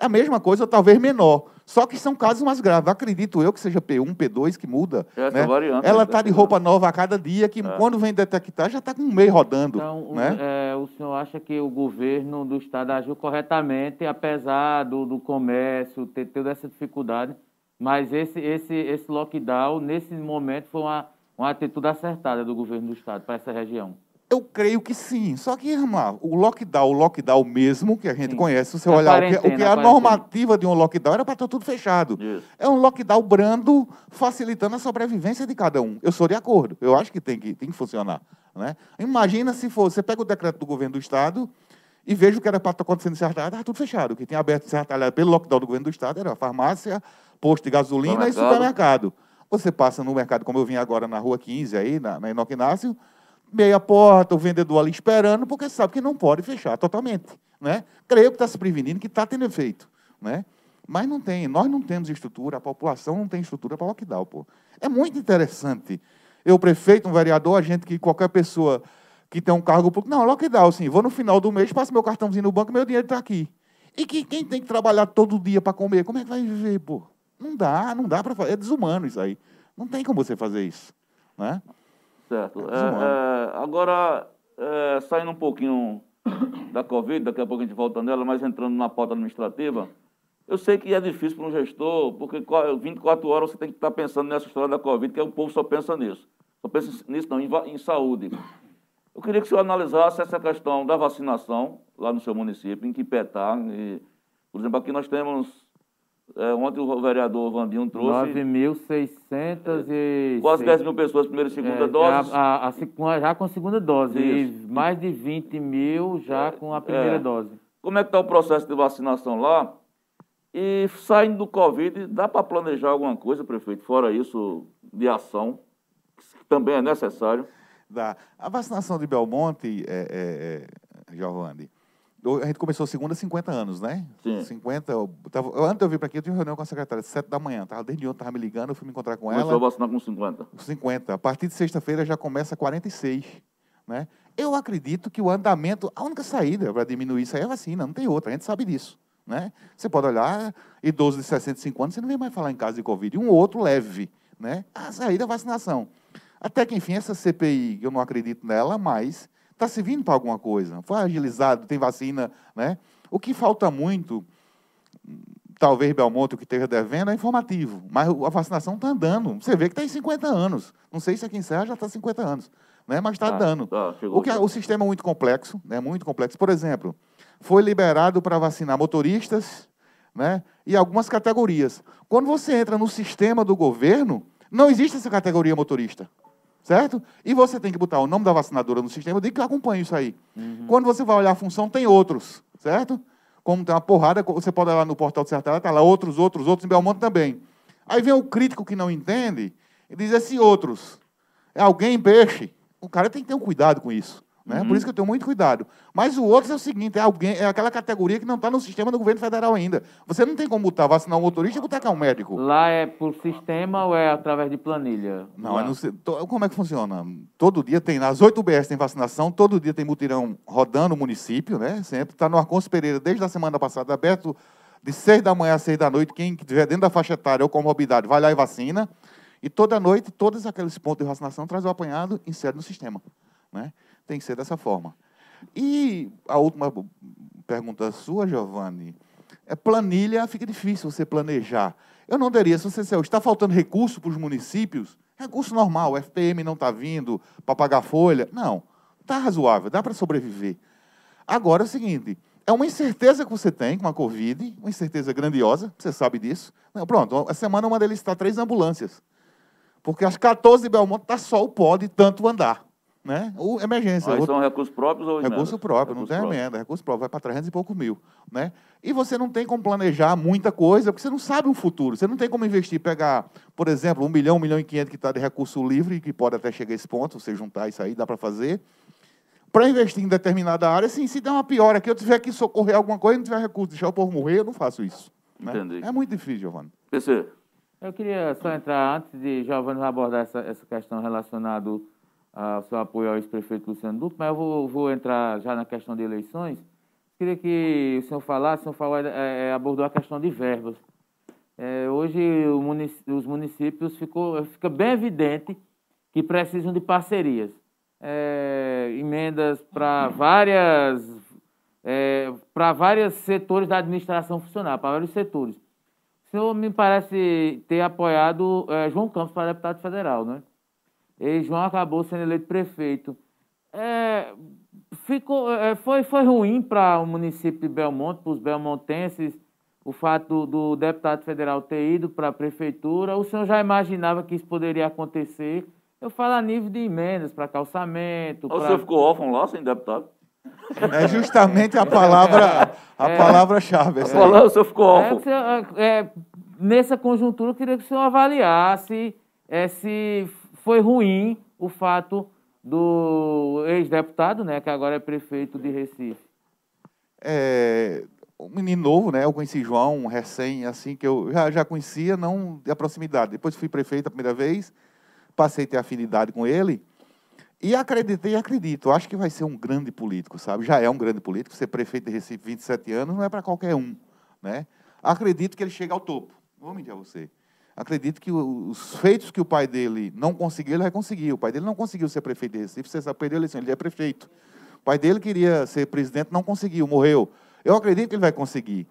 é a mesma coisa, talvez menor. Só que são casos mais graves. Acredito eu que seja P1, P2 que muda. Essa né? variante, Ela está de roupa nova a cada dia, que é. quando vem detectar já está com um mês rodando. Então, né? é, o senhor acha que o governo do Estado agiu corretamente, apesar do, do comércio ter toda essa dificuldade, mas esse, esse, esse lockdown, nesse momento, foi uma, uma atitude acertada do governo do Estado para essa região? Eu creio que sim. Só que, irmão, o lockdown, o lockdown mesmo, que a gente sim. conhece, se você a olhar o que, o que é a normativa de um lockdown, era para estar tudo fechado. Isso. É um lockdown brando, facilitando a sobrevivência de cada um. Eu sou de acordo. Eu acho que tem que, tem que funcionar. Né? Imagina se for, você pega o decreto do governo do Estado e veja o que era para estar acontecendo em Serra estava tudo fechado. O que tinha aberto em Serra pelo lockdown do governo do Estado era farmácia, posto de gasolina e supermercado. Você passa no mercado, como eu vim agora na Rua 15, aí, na, na meia porta, o vendedor ali esperando, porque sabe que não pode fechar totalmente. Né? Creio que está se prevenindo, que está tendo efeito. Né? Mas não tem, nós não temos estrutura, a população não tem estrutura para lockdown. Pô. É muito interessante. Eu, prefeito, um vereador, a gente que qualquer pessoa que tem um cargo público, não, lockdown, sim, vou no final do mês, passo meu cartãozinho no banco meu dinheiro está aqui. E que, quem tem que trabalhar todo dia para comer, como é que vai viver, pô? Não dá, não dá para fazer. É desumano isso aí. Não tem como você fazer isso. Né? Certo. É, é, agora, é, saindo um pouquinho da Covid, daqui a pouco a gente volta nela, mas entrando na pauta administrativa, eu sei que é difícil para um gestor, porque 24 horas você tem que estar pensando nessa história da Covid, que o povo só pensa nisso. Só pensa nisso não, em, em saúde. Eu queria que o senhor analisasse essa questão da vacinação lá no seu município, em Quipetá. E, por exemplo, aqui nós temos é, ontem o vereador Vandinho trouxe. 9.600 e. Quase 10 mil pessoas, primeira e segunda é, dose. A, a, já com a segunda dose. Isso. E mais de 20 mil já é, com a primeira é. dose. Como é que está o processo de vacinação lá? E saindo do Covid, dá para planejar alguma coisa, prefeito, fora isso, de ação, que também é necessário? Dá. A vacinação de Belmonte, é, é, é Giovanni, a gente começou segunda, 50 anos, né? Sim. 50. Eu tava, eu, antes eu vir para aqui, eu tive reunião com a secretária, 7 da manhã. Tava, desde ontem estava me ligando, eu fui me encontrar com Começou ela. Começou a vacinar com 50. 50. A partir de sexta-feira já começa 46. Né? Eu acredito que o andamento, a única saída para diminuir isso aí é a vacina, não tem outra, a gente sabe disso. Né? Você pode olhar, idoso de 65 anos, você não vem mais falar em caso de Covid. Um outro leve. Né? A saída é a vacinação. Até que, enfim, essa CPI, eu não acredito nela, mas está servindo para alguma coisa. Foi agilizado, tem vacina. Né? O que falta muito, talvez Belmonte, o que esteja devendo, é informativo. Mas a vacinação está andando. Você vê que está em 50 anos. Não sei se aqui em Serra já está 50 anos. Né? Mas está ah, dando. Tá, o, que, é, o sistema é muito complexo, né? muito complexo. Por exemplo, foi liberado para vacinar motoristas né? e algumas categorias. Quando você entra no sistema do governo, não existe essa categoria motorista. Certo? E você tem que botar o nome da vacinadora no sistema, eu digo que eu acompanho isso aí. Uhum. Quando você vai olhar a função, tem outros, certo? Como tem uma porrada, você pode olhar no portal do Sertão, está lá outros, outros, outros, em Belmonte também. Aí vem o crítico que não entende e diz, esse outros, é alguém peixe? O cara tem que ter um cuidado com isso. Né? Uhum. Por isso que eu tenho muito cuidado. Mas o outro é o seguinte: é, alguém, é aquela categoria que não está no sistema do governo federal ainda. Você não tem como botar, vacinar um motorista e botar cá um médico. Lá é por sistema ou é através de planilha? Não, é no, como é que funciona? Todo dia tem, nas 8 UBS tem vacinação, todo dia tem mutirão rodando o município, né? Sempre. Está no Arconso Pereira desde a semana passada, aberto de 6 da manhã a 6 da noite. Quem estiver dentro da faixa etária ou com mobilidade vai lá e vacina. E toda noite, todos aqueles pontos de vacinação traz o apanhado e insere no sistema. Né? Tem que ser dessa forma. E a última pergunta sua, Giovanni, é planilha, fica difícil você planejar. Eu não daria, se você está faltando recurso para os municípios, recurso normal, FPM não está vindo para pagar folha. Não, está razoável, dá para sobreviver. Agora é o seguinte, é uma incerteza que você tem com a Covid, uma incerteza grandiosa, você sabe disso. Não, pronto, a semana uma deles está três ambulâncias. Porque as 14 de Belmonte está só o pó de tanto andar né? Ou emergência. Aí são recursos próprios ou? Recurso próprio, recurso não tem emenda, recurso próprio, vai para 300 e pouco mil, né? E você não tem como planejar muita coisa, porque você não sabe o futuro, você não tem como investir, pegar, por exemplo, um milhão, um milhão e quinhentos que está de recurso livre, que pode até chegar a esse ponto, você juntar isso aí, dá para fazer, para investir em determinada área, sim, se der uma pior aqui, eu tiver que socorrer alguma coisa, não tiver recurso, deixar o povo morrer, eu não faço isso. Né? Entendi. É muito difícil, Giovanni. PC. Eu queria só entrar, antes de Giovanni abordar essa, essa questão relacionada ao seu apoio ao ex-prefeito Luciano Duque, mas eu vou, vou, entrar já na questão de eleições. Queria que o senhor falasse, o senhor falou, é, é, abordou a questão de verbas. É, hoje munic os municípios ficou, fica bem evidente que precisam de parcerias. É, emendas para várias é, para vários setores da administração funcional, para vários setores. O senhor me parece ter apoiado é, João Campos para deputado federal, não é? E João acabou sendo eleito prefeito. É, ficou, é, foi, foi ruim para o município de Belmonte, para os belmontenses, o fato do, do deputado federal ter ido para a prefeitura. O senhor já imaginava que isso poderia acontecer? Eu falo a nível de emendas para calçamento. O senhor ficou órfão lá sem deputado? É justamente a palavra a é, palavra-chave. Palavra, o senhor ficou órfão. É, é, nessa conjuntura, eu queria que o senhor avaliasse é, se foi ruim o fato do ex-deputado, né, que agora é prefeito de Recife. É, um menino novo, né? Eu conheci João, recém, assim, que eu já, já conhecia, não de proximidade. Depois fui prefeito a primeira vez, passei a ter afinidade com ele. E acreditei e acredito. Acho que vai ser um grande político, sabe? Já é um grande político. Ser prefeito de Recife 27 anos não é para qualquer um, né? Acredito que ele chega ao topo. Vou mentir a você acredito que os feitos que o pai dele não conseguiu, ele vai conseguir. O pai dele não conseguiu ser prefeito de Recife, você perdeu a eleição, ele é prefeito. O pai dele queria ser presidente, não conseguiu, morreu. Eu acredito que ele vai conseguir.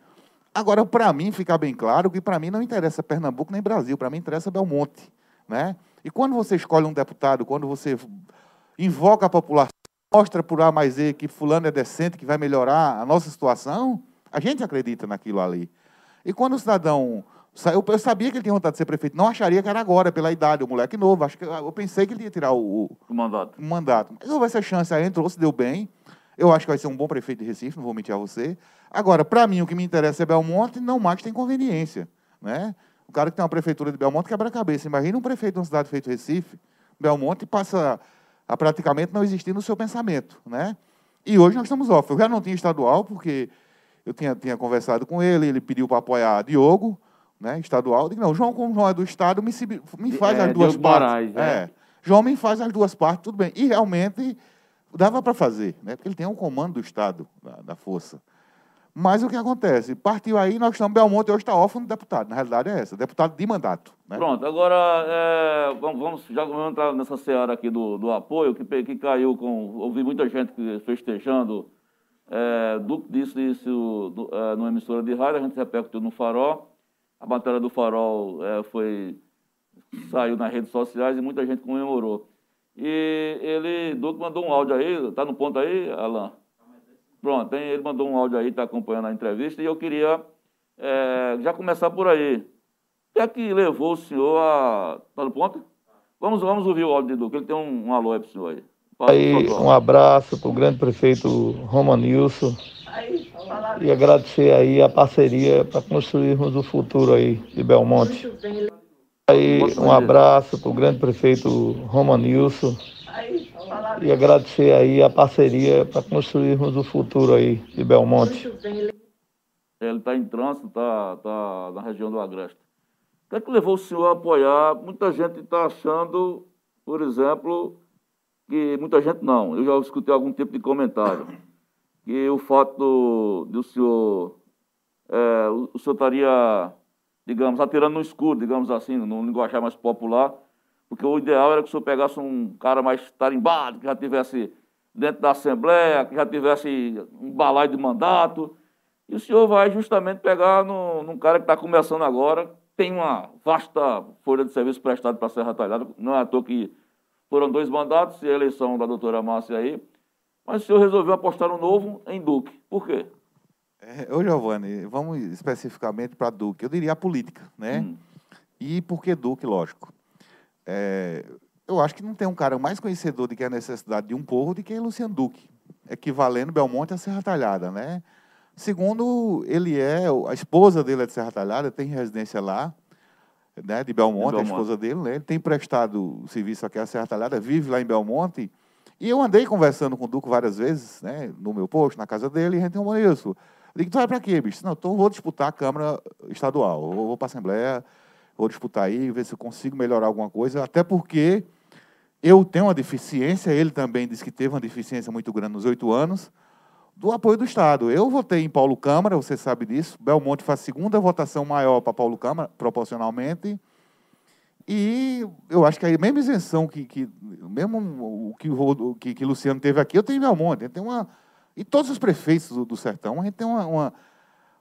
Agora, para mim, ficar bem claro que para mim não interessa Pernambuco nem Brasil, para mim interessa Belmonte. Né? E quando você escolhe um deputado, quando você invoca a população, mostra por A mais E que fulano é decente, que vai melhorar a nossa situação, a gente acredita naquilo ali. E quando o cidadão eu sabia que ele tinha vontade de ser prefeito. Não acharia que era agora, pela idade, o moleque novo. Acho que eu pensei que ele ia tirar o, o mandato. O mandato. Mas houve essa chance aí, entrou, se deu bem. Eu acho que vai ser um bom prefeito de Recife, não vou mentir a você. Agora, para mim, o que me interessa é Belmonte, não mais tem conveniência. Né? O cara que tem uma prefeitura de Belmonte quebra a cabeça. Imagina um prefeito de uma cidade feito Recife, Belmonte passa a praticamente não existir no seu pensamento. Né? E hoje nós estamos off. Eu já não tinha estadual, porque eu tinha, tinha conversado com ele, ele pediu para apoiar Diogo né, estadual. Digo, não, João, como João é do Estado, me, me faz é, as duas Deus partes. Moraes, é. é. João me faz as duas partes, tudo bem. E realmente dava para fazer, né, porque ele tem um comando do Estado, da, da, Força. Mas o que acontece? Partiu aí, nós estamos, Belmonte hoje está órfão de deputado. Na realidade é essa, deputado de mandato. Né? Pronto, agora é, vamos, vamos, já vamos entrar nessa seara aqui do, do apoio, que, que caiu com. Ouvi muita gente festejando. É, Duque disse isso do, é, numa emissora de rádio, a gente repercutiu no farol. A batalha do Farol é, foi saiu nas redes sociais e muita gente comemorou. E ele, Duque mandou um áudio aí, está no ponto aí, Alain? Pronto, hein? ele mandou um áudio aí, está acompanhando a entrevista, e eu queria é, já começar por aí. O que é que levou o senhor a. Está no ponto? Vamos, vamos ouvir o áudio de Duque, ele tem um, um alô aí para o senhor aí. Aí, um abraço para o grande prefeito Romanilson e agradecer aí a parceria para construirmos o futuro aí de Belmonte. Aí, um abraço para o grande prefeito Romanilson e agradecer aí a parceria para construirmos o futuro aí de Belmonte. Ele está em trânsito, está tá na região do Agreste. O que é que levou o senhor a apoiar? Muita gente está achando, por exemplo, que muita gente não, eu já escutei algum tipo de comentário, que o fato do, do senhor, é, o, senhor estaria, digamos, atirando no escuro, digamos assim, no linguajar mais popular, porque o ideal era que o senhor pegasse um cara mais tarimbado, que já tivesse dentro da Assembleia, que já tivesse um balaio de mandato, e o senhor vai justamente pegar no, num cara que está começando agora, tem uma vasta folha de serviço prestado para a Serra Talhada, não é à toa que foram dois mandatos e a eleição da doutora Márcia aí. Mas o senhor resolveu apostar no novo em Duque. Por quê? É, ô, Giovanni, vamos especificamente para Duque. Eu diria a política, né? Hum. E por que Duque, lógico? É, eu acho que não tem um cara mais conhecedor de que é a necessidade de um povo do que Luciano Duque, equivalendo Belmonte a Serra Talhada, né? Segundo, ele é, a esposa dele é de Serra Talhada, tem residência lá, né, de Belmonte, Belmonte, a esposa dele, né? Ele tem prestado serviço aqui à Serra Talhada, vive lá em Belmonte. E eu andei conversando com o Duco várias vezes, né, no meu posto, na casa dele, e a gente um isso. Eu digo, tu vai para quê, bicho? Não, então vou disputar a Câmara Estadual, vou para a Assembleia, vou disputar aí, ver se eu consigo melhorar alguma coisa, até porque eu tenho uma deficiência, ele também disse que teve uma deficiência muito grande nos oito anos, do apoio do Estado. Eu votei em Paulo Câmara, você sabe disso. Belmonte faz a segunda votação maior para Paulo Câmara, proporcionalmente. E eu acho que a mesma isenção que, que mesmo o que, o que, que Luciano teve aqui, eu tenho em Belmonte. Tem uma, e todos os prefeitos do, do sertão, a gente tem uma, uma,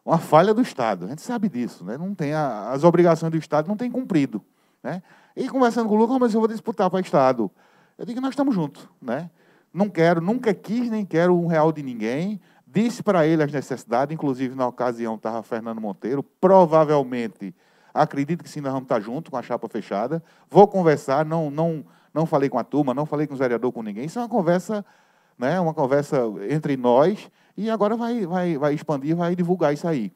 uma, falha do Estado. A gente sabe disso. Né? Não tem a, as obrigações do Estado não tem cumprido. Né? E conversando com o Lucas, mas eu vou disputar para o Estado. Eu digo nós estamos juntos. Né? Não quero, nunca quis nem quero um real de ninguém. Disse para ele as necessidades, inclusive na ocasião estava Fernando Monteiro. Provavelmente, acredito que sim, nós vamos estar juntos com a chapa fechada. Vou conversar, não, não, não falei com a turma, não falei com os vereadores, com ninguém. Isso é uma conversa, né, uma conversa entre nós e agora vai, vai, vai expandir, vai divulgar isso aí.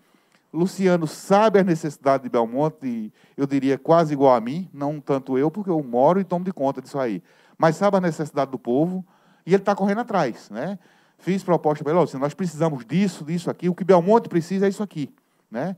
Luciano sabe as necessidades de Belmonte, eu diria quase igual a mim, não tanto eu, porque eu moro e tomo de conta disso aí. Mas sabe a necessidade do povo, e ele está correndo atrás. Né? Fiz proposta para ele, assim, nós precisamos disso, disso aqui, o que Belmonte precisa é isso aqui. Né?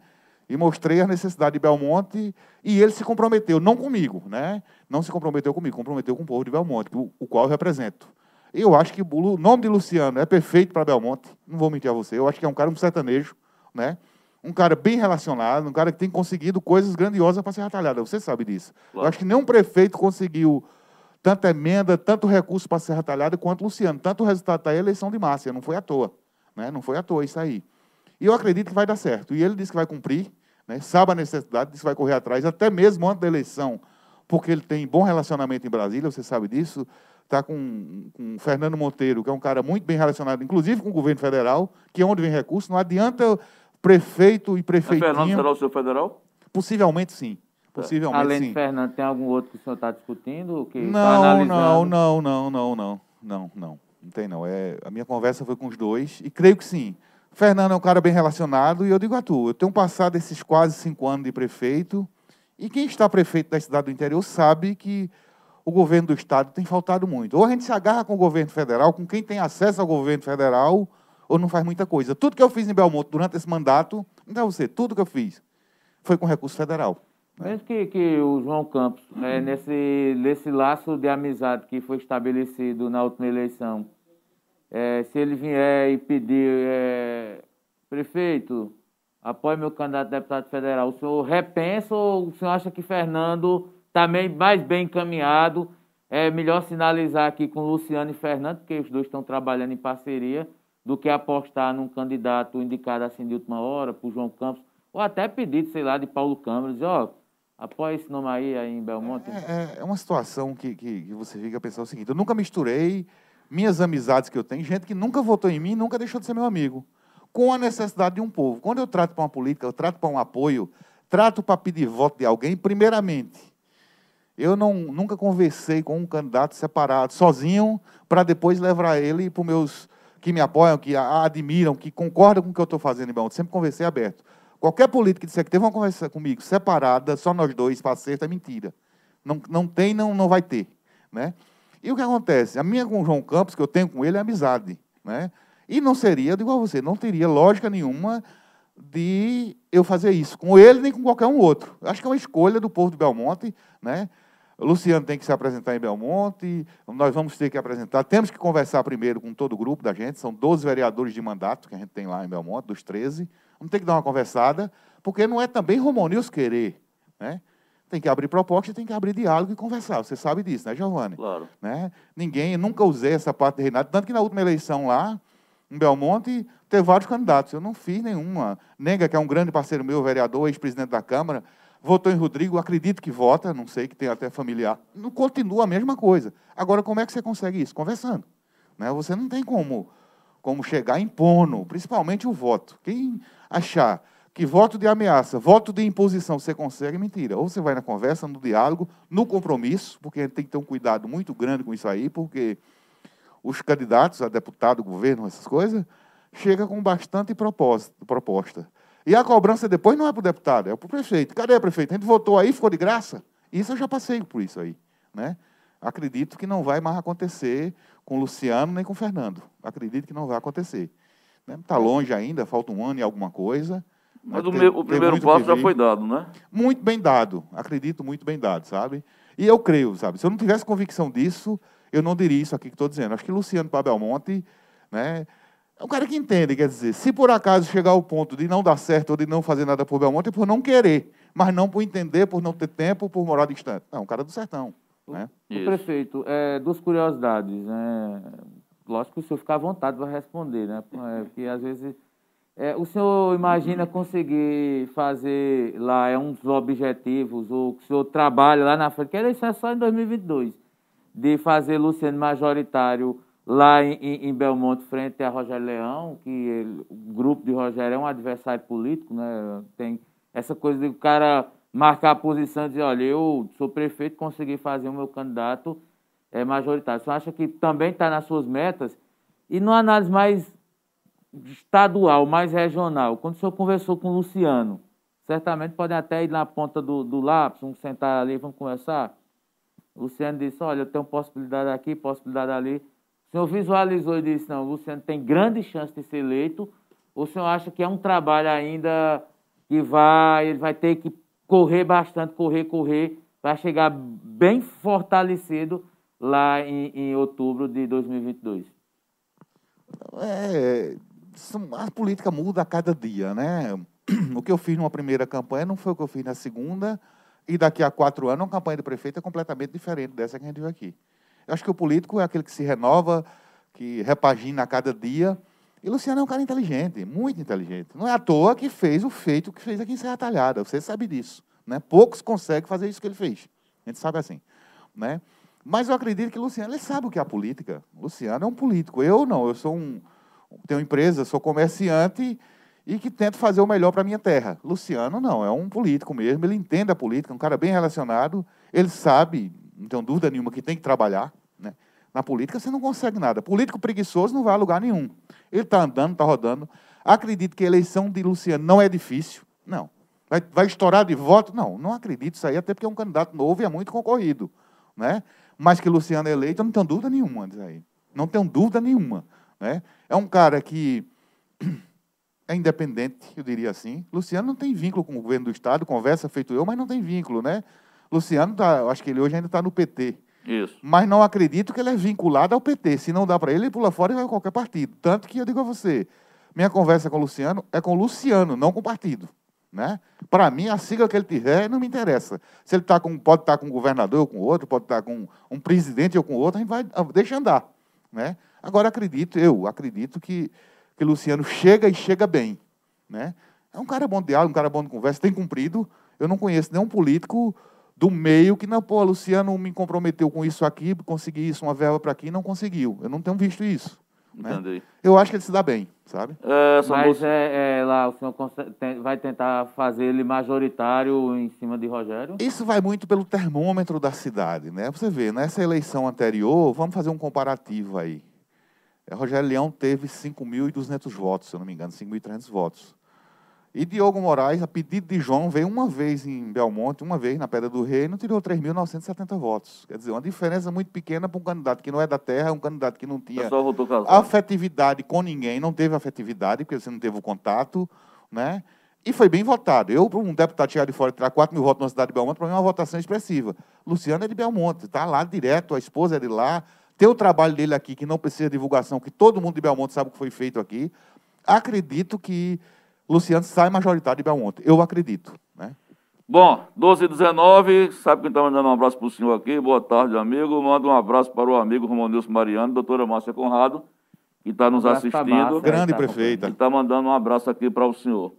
E mostrei a necessidade de Belmonte, e ele se comprometeu, não comigo, né? não se comprometeu comigo, comprometeu com o povo de Belmonte, o, qual eu represento. Eu acho que o nome de Luciano é perfeito para Belmonte, não vou mentir a você, eu acho que é um cara um sertanejo, né? um cara bem relacionado, um cara que tem conseguido coisas grandiosas para ser retalhada. Você sabe disso. Claro. Eu acho que nenhum prefeito conseguiu tanta emenda, tanto recurso para Serra Talhada quanto Luciano. Tanto resultado está aí, a eleição de Márcia, não foi à toa. Né? Não foi à toa isso aí. E eu acredito que vai dar certo. E ele disse que vai cumprir, né? sabe a necessidade, disse que vai correr atrás, até mesmo antes da eleição, porque ele tem bom relacionamento em Brasília, você sabe disso. Está com, com Fernando Monteiro, que é um cara muito bem relacionado, inclusive com o governo federal, que é onde vem recurso. Não adianta prefeito e prefeitinho... É Fernando será o seu federal? Possivelmente sim. Possivelmente Além sim. de Fernando, tem algum outro que o senhor está discutindo? Que não, tá não, não, não, não, não, não, não. Não tem não. É, a minha conversa foi com os dois e creio que sim. Fernando é um cara bem relacionado e eu digo a tu, eu tenho passado esses quase cinco anos de prefeito e quem está prefeito da cidade do interior sabe que o governo do estado tem faltado muito. Ou a gente se agarra com o governo federal, com quem tem acesso ao governo federal, ou não faz muita coisa. Tudo que eu fiz em Belmonte durante esse mandato, então você, tudo que eu fiz foi com recurso federal. Mesmo que, que o João Campos, é, nesse, nesse laço de amizade que foi estabelecido na última eleição, é, se ele vier e pedir, é, prefeito, apoie meu candidato a deputado federal, o senhor repensa ou o senhor acha que Fernando também tá mais bem encaminhado? É melhor sinalizar aqui com Luciano e Fernando, porque os dois estão trabalhando em parceria, do que apostar num candidato indicado assim de última hora, o João Campos, ou até pedido, sei lá, de Paulo Câmara, dizer, ó, oh, Apoia esse nome aí, aí em Belmonte? É, é, é uma situação que, que, que, você fica pensando o seguinte: eu nunca misturei minhas amizades que eu tenho, gente que nunca votou em mim nunca deixou de ser meu amigo, com a necessidade de um povo. Quando eu trato para uma política, eu trato para um apoio, trato para pedir voto de alguém, primeiramente, Eu não, nunca conversei com um candidato separado, sozinho, para depois levar ele para os meus que me apoiam, que a admiram, que concordam com o que eu estou fazendo em. Sempre conversei aberto. Qualquer político que disser que teve uma conversa comigo separada, só nós dois, para acerto, é mentira. Não, não tem, não, não vai ter. Né? E o que acontece? A minha com o João Campos, que eu tenho com ele, é amizade. Né? E não seria, eu digo a você, não teria lógica nenhuma de eu fazer isso com ele nem com qualquer um outro. Acho que é uma escolha do povo de Belmonte. Né? O Luciano tem que se apresentar em Belmonte, nós vamos ter que apresentar. Temos que conversar primeiro com todo o grupo da gente, são 12 vereadores de mandato que a gente tem lá em Belmonte, dos 13. Vamos ter que dar uma conversada, porque não é também Romonils querer. Né? Tem que abrir proposta, tem que abrir diálogo e conversar. Você sabe disso, né, Giovanni? Claro. Né? Ninguém, nunca usei essa parte de Renato, tanto que na última eleição lá, em Belmonte, teve vários candidatos. Eu não fiz nenhuma. Nega, que é um grande parceiro meu, vereador, ex-presidente da Câmara, votou em Rodrigo, acredito que vota, não sei, que tem até familiar. Não continua a mesma coisa. Agora, como é que você consegue isso? Conversando. Né? Você não tem como, como chegar impondo, principalmente o voto. Quem achar que voto de ameaça, voto de imposição você consegue, mentira. Ou você vai na conversa, no diálogo, no compromisso, porque a gente tem que ter um cuidado muito grande com isso aí, porque os candidatos a deputado, governo, essas coisas, chegam com bastante proposta. E a cobrança depois não é para o deputado, é para o prefeito. Cadê o prefeito? A gente votou aí, ficou de graça? Isso eu já passei por isso aí. Né? Acredito que não vai mais acontecer com o Luciano nem com o Fernando. Acredito que não vai acontecer. Está né? longe ainda, falta um ano e alguma coisa. Mas o, tem, o primeiro passo já foi dado, né? Muito bem dado, acredito, muito bem dado, sabe? E eu creio, sabe? Se eu não tivesse convicção disso, eu não diria isso aqui que estou dizendo. Acho que Luciano Pabelmonte, né? É um cara que entende, quer dizer, se por acaso chegar ao ponto de não dar certo ou de não fazer nada por Belmonte, é por não querer, mas não por entender, por não ter tempo, por morar distante. Não, um cara do sertão. Né? O prefeito, é, duas curiosidades. Né? Lógico que o senhor fica à vontade para responder, né? É, porque às vezes. É, o senhor imagina conseguir fazer lá é, uns objetivos, ou que o senhor trabalha lá na frente, que a eleição é só em 2022, de fazer Luciano majoritário lá em, em, Belmonte, frente a Rogério Leão, que ele, o grupo de Rogério é um adversário político, né? Tem essa coisa de o cara marcar a posição e dizer, olha, eu sou prefeito, consegui fazer o meu candidato é, majoritário. Você acha que também está nas suas metas? E numa análise mais estadual, mais regional, quando o senhor conversou com o Luciano, certamente podem até ir na ponta do, do lápis, vamos sentar ali, vamos conversar. O Luciano disse, olha, eu tenho possibilidade aqui, possibilidade ali o senhor visualizou e disse, não, o Luciano tem grande chance de ser eleito, ou o senhor acha que é um trabalho ainda que vai, ele vai ter que correr bastante, correr, correr, para chegar bem fortalecido lá em, em outubro de 2022? É, a política muda a cada dia, né? O que eu fiz numa primeira campanha não foi o que eu fiz na segunda, e daqui a quatro anos, uma campanha de prefeito é completamente diferente dessa que a gente viu aqui. Eu acho que o político é aquele que se renova, que repagina a cada dia. E Luciano é um cara inteligente, muito inteligente. Não é à toa que fez o feito que fez aqui em Serra Talhada. Você sabe disso. Né? Poucos conseguem fazer isso que ele fez. A gente sabe assim. Né? Mas eu acredito que Luciano ele sabe o que é a política. Luciano é um político. Eu não, eu sou um. Tenho empresa, sou comerciante e que tento fazer o melhor para minha terra. Luciano não, é um político mesmo, ele entende a política, é um cara bem relacionado, ele sabe não tenho dúvida nenhuma que tem que trabalhar. Né? Na política você não consegue nada. Político preguiçoso não vai a lugar nenhum. Ele está andando, está rodando. Acredito que a eleição de Luciano não é difícil. Não. Vai, vai estourar de voto? Não, não acredito isso aí, até porque é um candidato novo e é muito concorrido. Né? Mas que Luciano é eleito, eu não tenho dúvida nenhuma disso aí. Não tenho dúvida nenhuma. Né? É um cara que é independente, eu diria assim. Luciano não tem vínculo com o governo do Estado, conversa feito eu, mas não tem vínculo, né? Luciano, tá, acho que ele hoje ainda está no PT. Isso. Mas não acredito que ele é vinculado ao PT. Se não dá para ele, ele pula fora e vai a qualquer partido. Tanto que eu digo a você, minha conversa com o Luciano é com o Luciano, não com o partido. Né? Para mim, a sigla que ele tiver não me interessa. Se ele tá com, pode estar tá com um governador ou com outro, pode estar tá com um presidente ou com outro, a gente vai, deixa andar. Né? Agora, acredito, eu acredito que, que Luciano chega e chega bem. Né? É um cara bom de diálogo, um cara bom de conversa, tem cumprido. Eu não conheço nenhum político do meio que, não, pô, Luciano me comprometeu com isso aqui, consegui isso, uma verba para aqui, não conseguiu. Eu não tenho visto isso. Né? Eu acho que ele se dá bem, sabe? É, Mas é, é, lá o senhor vai tentar fazer ele majoritário em cima de Rogério? Isso vai muito pelo termômetro da cidade, né? Você vê, nessa eleição anterior, vamos fazer um comparativo aí. É, Rogério Leão teve 5.200 votos, se eu não me engano, 5.300 votos. E Diogo Moraes, a pedido de João, veio uma vez em Belmonte, uma vez na Pedra do Rei, e tirou 3.970 votos. Quer dizer, uma diferença muito pequena para um candidato que não é da terra, um candidato que não tinha afetividade com ninguém, não teve afetividade, porque você não teve o contato, né? E foi bem votado. Eu, para um deputado chegar de fora e tirar 4 mil votos na cidade de Belmonte, para mim é uma votação expressiva. Luciano é de Belmonte, está lá direto, a esposa é de lá, tem o trabalho dele aqui, que não precisa de divulgação, que todo mundo de Belmonte sabe o que foi feito aqui. Acredito que Luciano sai majoritário de Belmonte. Eu acredito. Né? Bom, 12 e 19, sabe quem está mandando um abraço para o senhor aqui? Boa tarde, amigo. Manda um abraço para o amigo Romanilson Mariano, doutora Márcia Conrado, que está nos assistindo. Márcia, Grande tá prefeita. Que está mandando um abraço aqui para o senhor.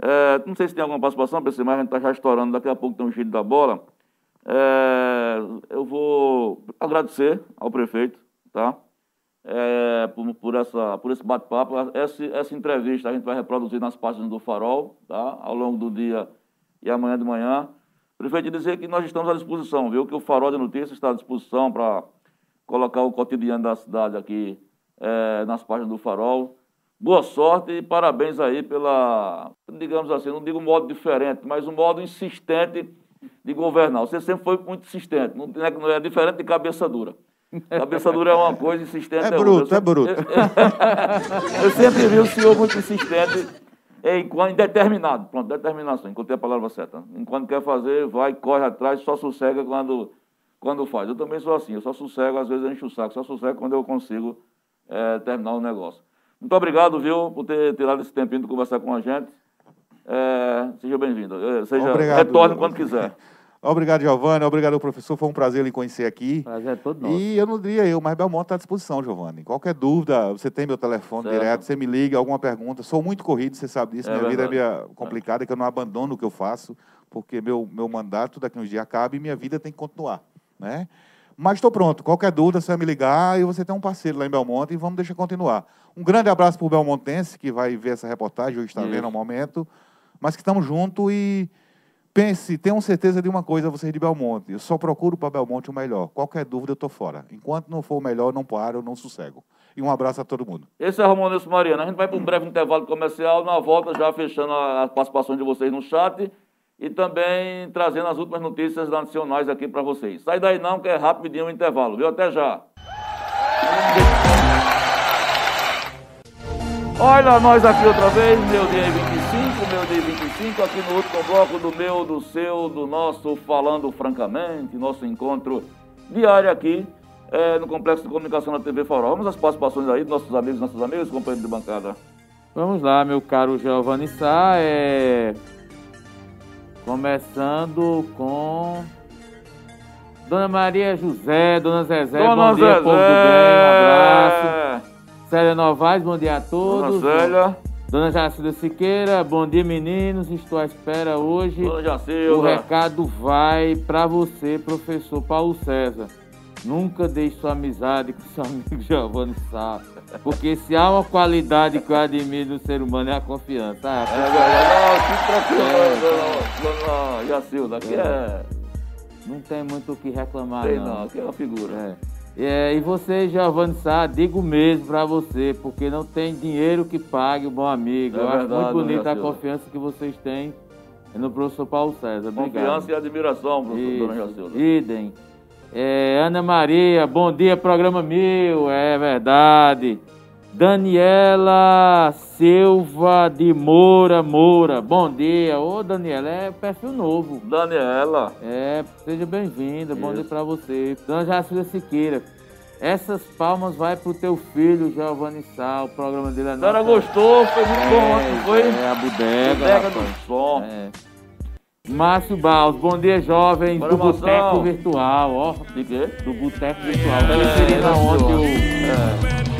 É, não sei se tem alguma participação, PC, mas a gente está já estourando. Daqui a pouco tem um giro da bola. É, eu vou agradecer ao prefeito, tá? É, por, por, essa, por esse bate-papo. Essa, essa entrevista a gente vai reproduzir nas páginas do Farol, tá? Ao longo do dia e amanhã de manhã. Prefeito, dizer que nós estamos à disposição, viu? Que o Farol de Notícias está à disposição para colocar o cotidiano da cidade aqui é, nas páginas do Farol. Boa sorte e parabéns aí pela, digamos assim, não digo modo diferente, mas um modo insistente de governar. Você sempre foi muito insistente, não é, não é diferente de cabeça dura. Cabeça dura é uma coisa, insistente é, é bruto, outra. É bruto, é bruto. Eu sempre vi o senhor muito insistente em, em determinado, pronto, determinação, encontrei a palavra certa. Enquanto quer fazer, vai, corre atrás, só sossega quando, quando faz. Eu também sou assim, eu só sossego, às vezes eu encho o saco, só sossego quando eu consigo é, terminar o negócio. Muito obrigado, viu, por ter tirado esse tempinho de conversar com a gente. É, seja bem-vindo. É, seja, Obrigado, retorne quando quiser. Obrigado, Giovanni. Obrigado, professor. Foi um prazer lhe conhecer aqui. Prazer é todo nosso. E eu não diria eu, mas Belmonte está à disposição, Giovanni. Qualquer dúvida, você tem meu telefone certo. direto, você me liga, alguma pergunta. Sou muito corrido, você sabe disso. É minha verdade. vida é meio complicada, que eu não abandono o que eu faço, porque meu, meu mandato daqui a uns dias acaba e minha vida tem que continuar. Né? Mas estou pronto. Qualquer dúvida, você vai me ligar e você tem um parceiro lá em Belmonte e vamos deixar continuar. Um grande abraço para o Belmontense, que vai ver essa reportagem, hoje está Isso. vendo ao momento, mas que estamos juntos e Pense, tenham certeza de uma coisa, vocês de Belmonte. Eu só procuro para Belmonte o melhor. Qualquer dúvida, eu estou fora. Enquanto não for o melhor, eu não paro, eu não sossego. E um abraço a todo mundo. Esse é Romanilson Mariano. A gente vai para um breve intervalo comercial. Na volta, já fechando a participação de vocês no chat e também trazendo as últimas notícias nacionais aqui para vocês. Sai daí não, que é rapidinho o intervalo, viu? Até já. Olha nós aqui outra vez, meu dia 25, meu dia 25, aqui no último bloco do meu, do seu, do nosso Falando Francamente, nosso encontro diário aqui é, no Complexo de Comunicação da TV Farol. Vamos às participações aí dos nossos amigos, nossos amigos, companheiros de bancada. Vamos lá, meu caro Giovanni Sá, é... começando com Dona Maria José, Dona Zezé, Dona bom dia, Zezé. povo do bem, um abraço. Célia Novaes, bom dia a todos. Dona Célia. Dona Jacilda Siqueira, bom dia meninos, estou à espera hoje. Dona Jacilda. O recado vai para você, professor Paulo César. Nunca deixe sua amizade com seu amigo Giovanni Sá. Porque se há uma qualidade que eu admiro no ser humano é a confiança. Ah, é que tranquilo, é. dona, Jacilda, aqui é. é. Não tem muito o que reclamar, tem não. não, aqui é uma figura. É. É, e você, Giovanni Sá, digo mesmo para você, porque não tem dinheiro que pague o bom amigo. É Eu verdade, acho muito bonita a confiança que vocês têm no professor Paulo César. Obrigado. Confiança e admiração, professor Isso, Dona Jacilda. Idem. É, Ana Maria, bom dia, programa mil, é verdade. Daniela Silva de Moura Moura, bom dia. Ô, Daniela, é perfil novo. Daniela. É, seja bem-vinda, bom dia pra você. Dona Jacilda Siqueira, essas palmas vai pro teu filho, Giovanni Sá, o programa dele é A senhora gostou, foi muito é, bom, não foi? É, a bodega. Bodega do som. É. Márcio Baus, bom dia, jovens do Boteco Virtual, ó. De quê? Do Boteco Virtual. É, é, ontem o... É.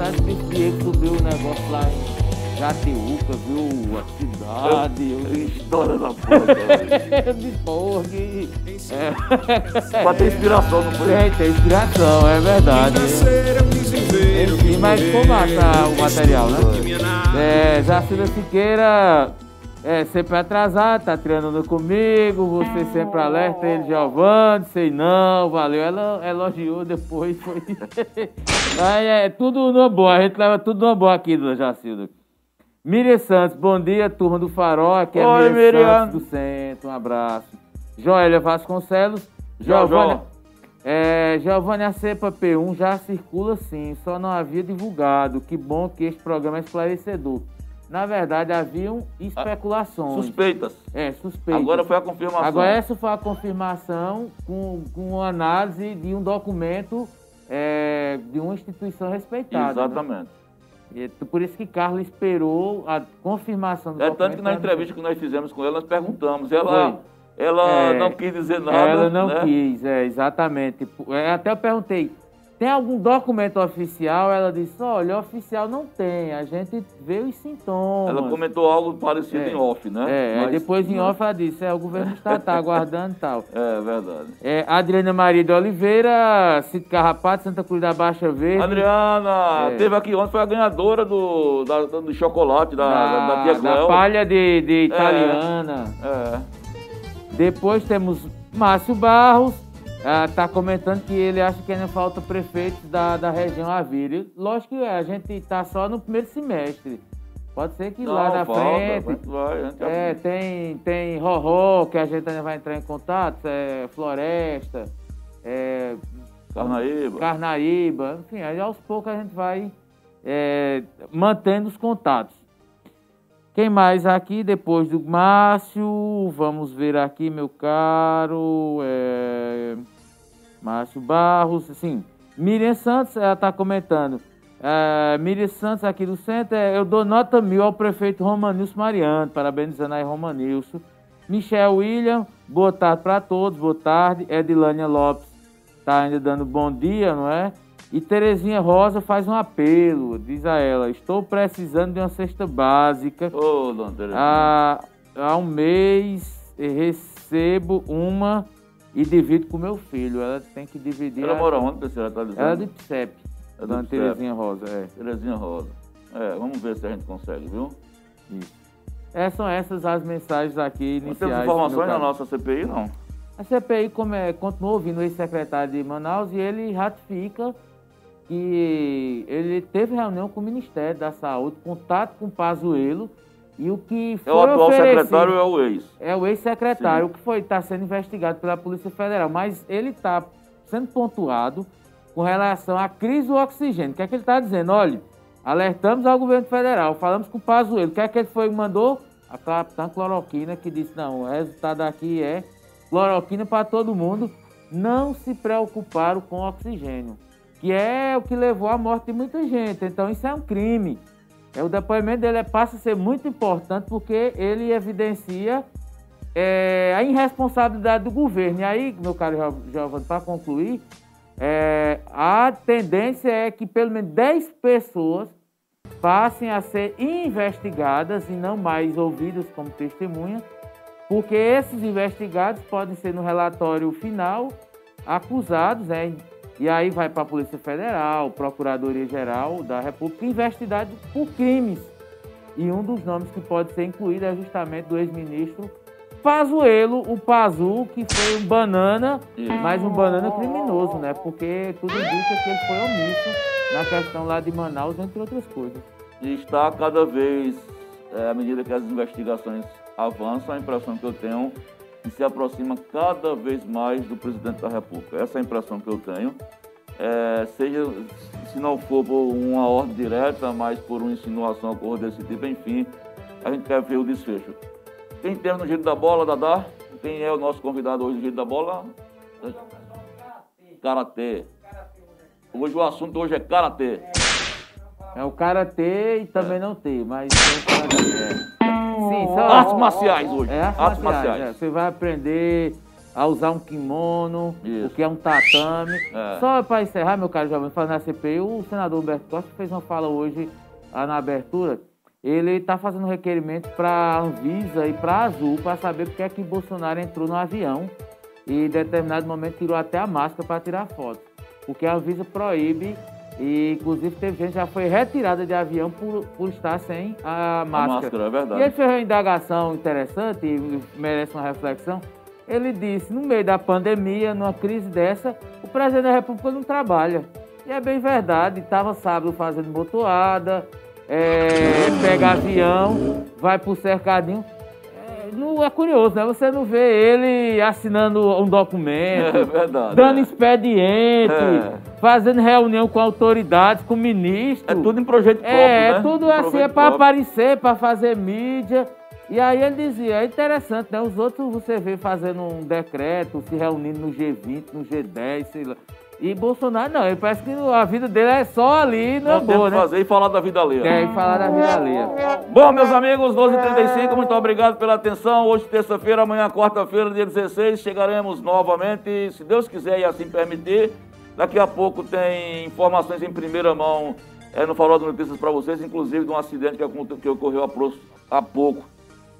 Impressionado que esse Diego subiu o negócio lá em Jateuca, viu? A cidade. Eu, eu, história da porra. de porra. É. Pra ter inspiração, não foi? É, tem inspiração, é verdade. Enfim, mas ficou massa o material, né? É, Jacilda Siqueira é, sempre atrasado, tá treinando comigo, você sempre alerta ele, Giovanni, sei não, valeu. Ela elogiou depois, foi. Aí é tudo no boa, a gente leva tudo no boa aqui, dona Jacilda. Miriam Santos, bom dia, turma do Farol, aqui é Oi, Miriam, Miriam Santos do Centro, um abraço. Joélia Vasconcelos, Giovanni. É, Giovanni, a cepa P1 já circula sim, só não havia divulgado. Que bom que este programa é esclarecedor. Na verdade, haviam especulações. Suspeitas. É, suspeitas. Agora foi a confirmação. Agora, essa foi a confirmação com, com análise de um documento é, de uma instituição respeitada. Né? Exatamente. Né? E, por isso que Carla esperou a confirmação do é, documento. É tanto que na entrevista que nós fizemos com ela, nós perguntamos. Ela, ela é, não quis dizer nada. Ela não né? quis, é, exatamente. É, até eu perguntei, tem algum documento oficial? Ela disse, olha, oficial não tem, a gente vê os sintomas. Ela comentou algo parecido é, em off, né? É, Mas, depois em off ela disse, é, o governo está, tá aguardando e tal. É, verdade. É, Adriana Maria de Oliveira, Cito Carrapato, Santa Cruz da Baixa Verde. Adriana, é. teve aqui ontem, foi a ganhadora do, da, do chocolate da, da, da Tia Cléo. Da palha de, de italiana. É. é. Depois temos Márcio Barros, está ah, comentando que ele acha que ainda falta prefeitos da, da região Avila. Lógico que a gente está só no primeiro semestre. Pode ser que Não, lá na falta, frente. Vai, é, tem, tem Roró, que a gente ainda vai entrar em contato, é, Floresta, é, Carnaíba. Carnaíba, enfim, aí aos poucos a gente vai é, mantendo os contatos. Quem mais aqui depois do Márcio? Vamos ver aqui, meu caro. É... Márcio Barros, sim. Miriam Santos, ela está comentando. É, Miriam Santos aqui do centro, é, eu dou nota mil ao prefeito Romanilson Mariano, parabenizando aí Romanilson. Michel William, boa tarde para todos, boa tarde. Edilânia Lopes está ainda dando bom dia, não é? E Terezinha Rosa faz um apelo, diz a ela, estou precisando de uma cesta básica. Ô, dona Terezinha. Há, há um mês recebo uma e divido com meu filho. Ela tem que dividir. Ela a... mora onde, você está dizendo? Ela é de Psep. É dona Terezinha Rosa, é. Terezinha Rosa. É, vamos ver se a gente consegue, viu? Isso. É, são essas as mensagens aqui iniciais. Não temos informações na nossa CPI, não? A CPI como é, continua ouvindo o ex-secretário de Manaus e ele ratifica que ele teve reunião com o Ministério da Saúde, contato com o Pazuello, e o que foi É o atual secretário ou é o ex? É o ex-secretário, o que foi está sendo investigado pela Polícia Federal, mas ele está sendo pontuado com relação à crise do oxigênio. O que é que ele está dizendo? Olha, alertamos ao governo federal, falamos com o Pazuello, o que é que ele foi mandou? A capitã Cloroquina que disse, não, o resultado aqui é cloroquina para todo mundo, não se preocuparam com oxigênio que é o que levou à morte de muita gente. Então isso é um crime. É, o depoimento dele passa a ser muito importante porque ele evidencia é, a irresponsabilidade do governo. E aí, meu caro Giovanni, para concluir, é, a tendência é que pelo menos 10 pessoas passem a ser investigadas e não mais ouvidas como testemunhas, porque esses investigados podem ser no relatório final acusados, né, e aí vai para a Polícia Federal, Procuradoria-Geral da República, investigado por crimes. E um dos nomes que pode ser incluído é justamente do ex-ministro Pazuello, o Pazu, que foi um banana, mas um banana criminoso, né? Porque tudo indica que ele foi omisso na questão lá de Manaus, entre outras coisas. E está cada vez, é, à medida que as investigações avançam, a impressão que eu tenho que se aproxima cada vez mais do presidente da República. Essa é a impressão que eu tenho. É, seja, se não for por uma ordem direta, mas por uma insinuação ou desse tipo, enfim, a gente quer ver o desfecho. Quem tem no Giro da Bola, Dadá? Quem é o nosso convidado hoje no Giro da Bola? Karatê. Hoje o assunto hoje é Karatê. É o Karatê e também não tem, mas tem o Sim, são artes marciais hoje. É, artes, artes marciais. marciais. É. Você vai aprender a usar um kimono, Isso. o que é um tatame. É. Só para encerrar, meu caro jovem, falando na CPI, o senador Humberto Costa fez uma fala hoje na abertura ele está fazendo requerimento para a Anvisa e para a Azul para saber porque é que Bolsonaro entrou no avião e em determinado momento tirou até a máscara para tirar foto. Porque a Anvisa proíbe e inclusive teve gente que já foi retirada de avião por, por estar sem a máscara. A máscara, é verdade. E ele fez uma indagação interessante e merece uma reflexão. Ele disse, no meio da pandemia, numa crise dessa, o presidente da República não trabalha. E é bem verdade, estava sábado fazendo motoada, é, pega avião, vai pro cercadinho. É, não é curioso, né? Você não vê ele assinando um documento, é verdade, dando é. expediente, é. Fazendo reunião com autoridades, com ministros. É tudo em projeto próprio, É, né? é tudo assim, é para aparecer, para fazer mídia. E aí ele dizia, é interessante, né? Os outros você vê fazendo um decreto, se reunindo no G20, no G10, sei lá. E Bolsonaro não, ele parece que a vida dele é só ali Não boa, né? fazer e falar da vida alheia. É, e falar da vida alheia. Bom, meus amigos, 12h35, muito obrigado pela atenção. Hoje, terça-feira, amanhã, quarta-feira, dia 16, chegaremos novamente, se Deus quiser e assim permitir. Daqui a pouco tem informações em primeira mão é, no Farol de Notícias para vocês, inclusive de um acidente que, que ocorreu há pouco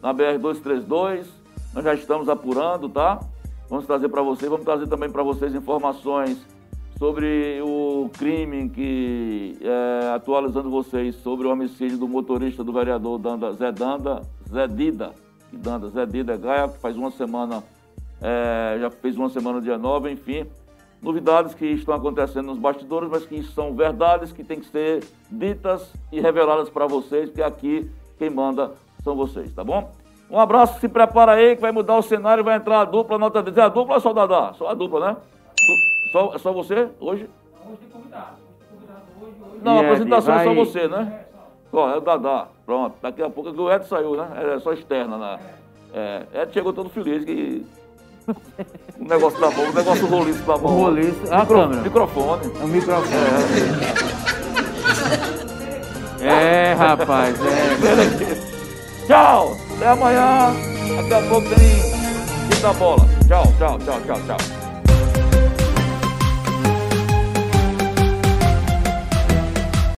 na BR-232. Nós já estamos apurando, tá? Vamos trazer para vocês, vamos trazer também para vocês informações sobre o crime que, é, atualizando vocês, sobre o homicídio do motorista do vereador Danda, Zé Danda, Zé Dida, Danda, Zé Dida Gaia, que faz uma semana, é, já fez uma semana dia 9, enfim. Novidades que estão acontecendo nos bastidores, mas que são verdades que têm que ser ditas e reveladas para vocês, que aqui quem manda são vocês, tá bom? Um abraço, se prepara aí que vai mudar o cenário, vai entrar a dupla, nota 10. É a dupla ou só o Dadá? Só a dupla, né? Só, só você hoje? Hoje tem convidado. Não, a apresentação vai... é só você, né? Ó, é o Dadá. Pronto. Daqui a pouco o Ed saiu, né? É só externa, né? É, Ed chegou todo feliz que. O negócio tá bom, o negócio do roliço tá bom. O roliço. A Micro... câmera. Microfone. É o microfone. É, é rapaz. É. Tchau! Até amanhã. Daqui a pouco tem. Quinta bola. Tchau, tchau, tchau, tchau, tchau.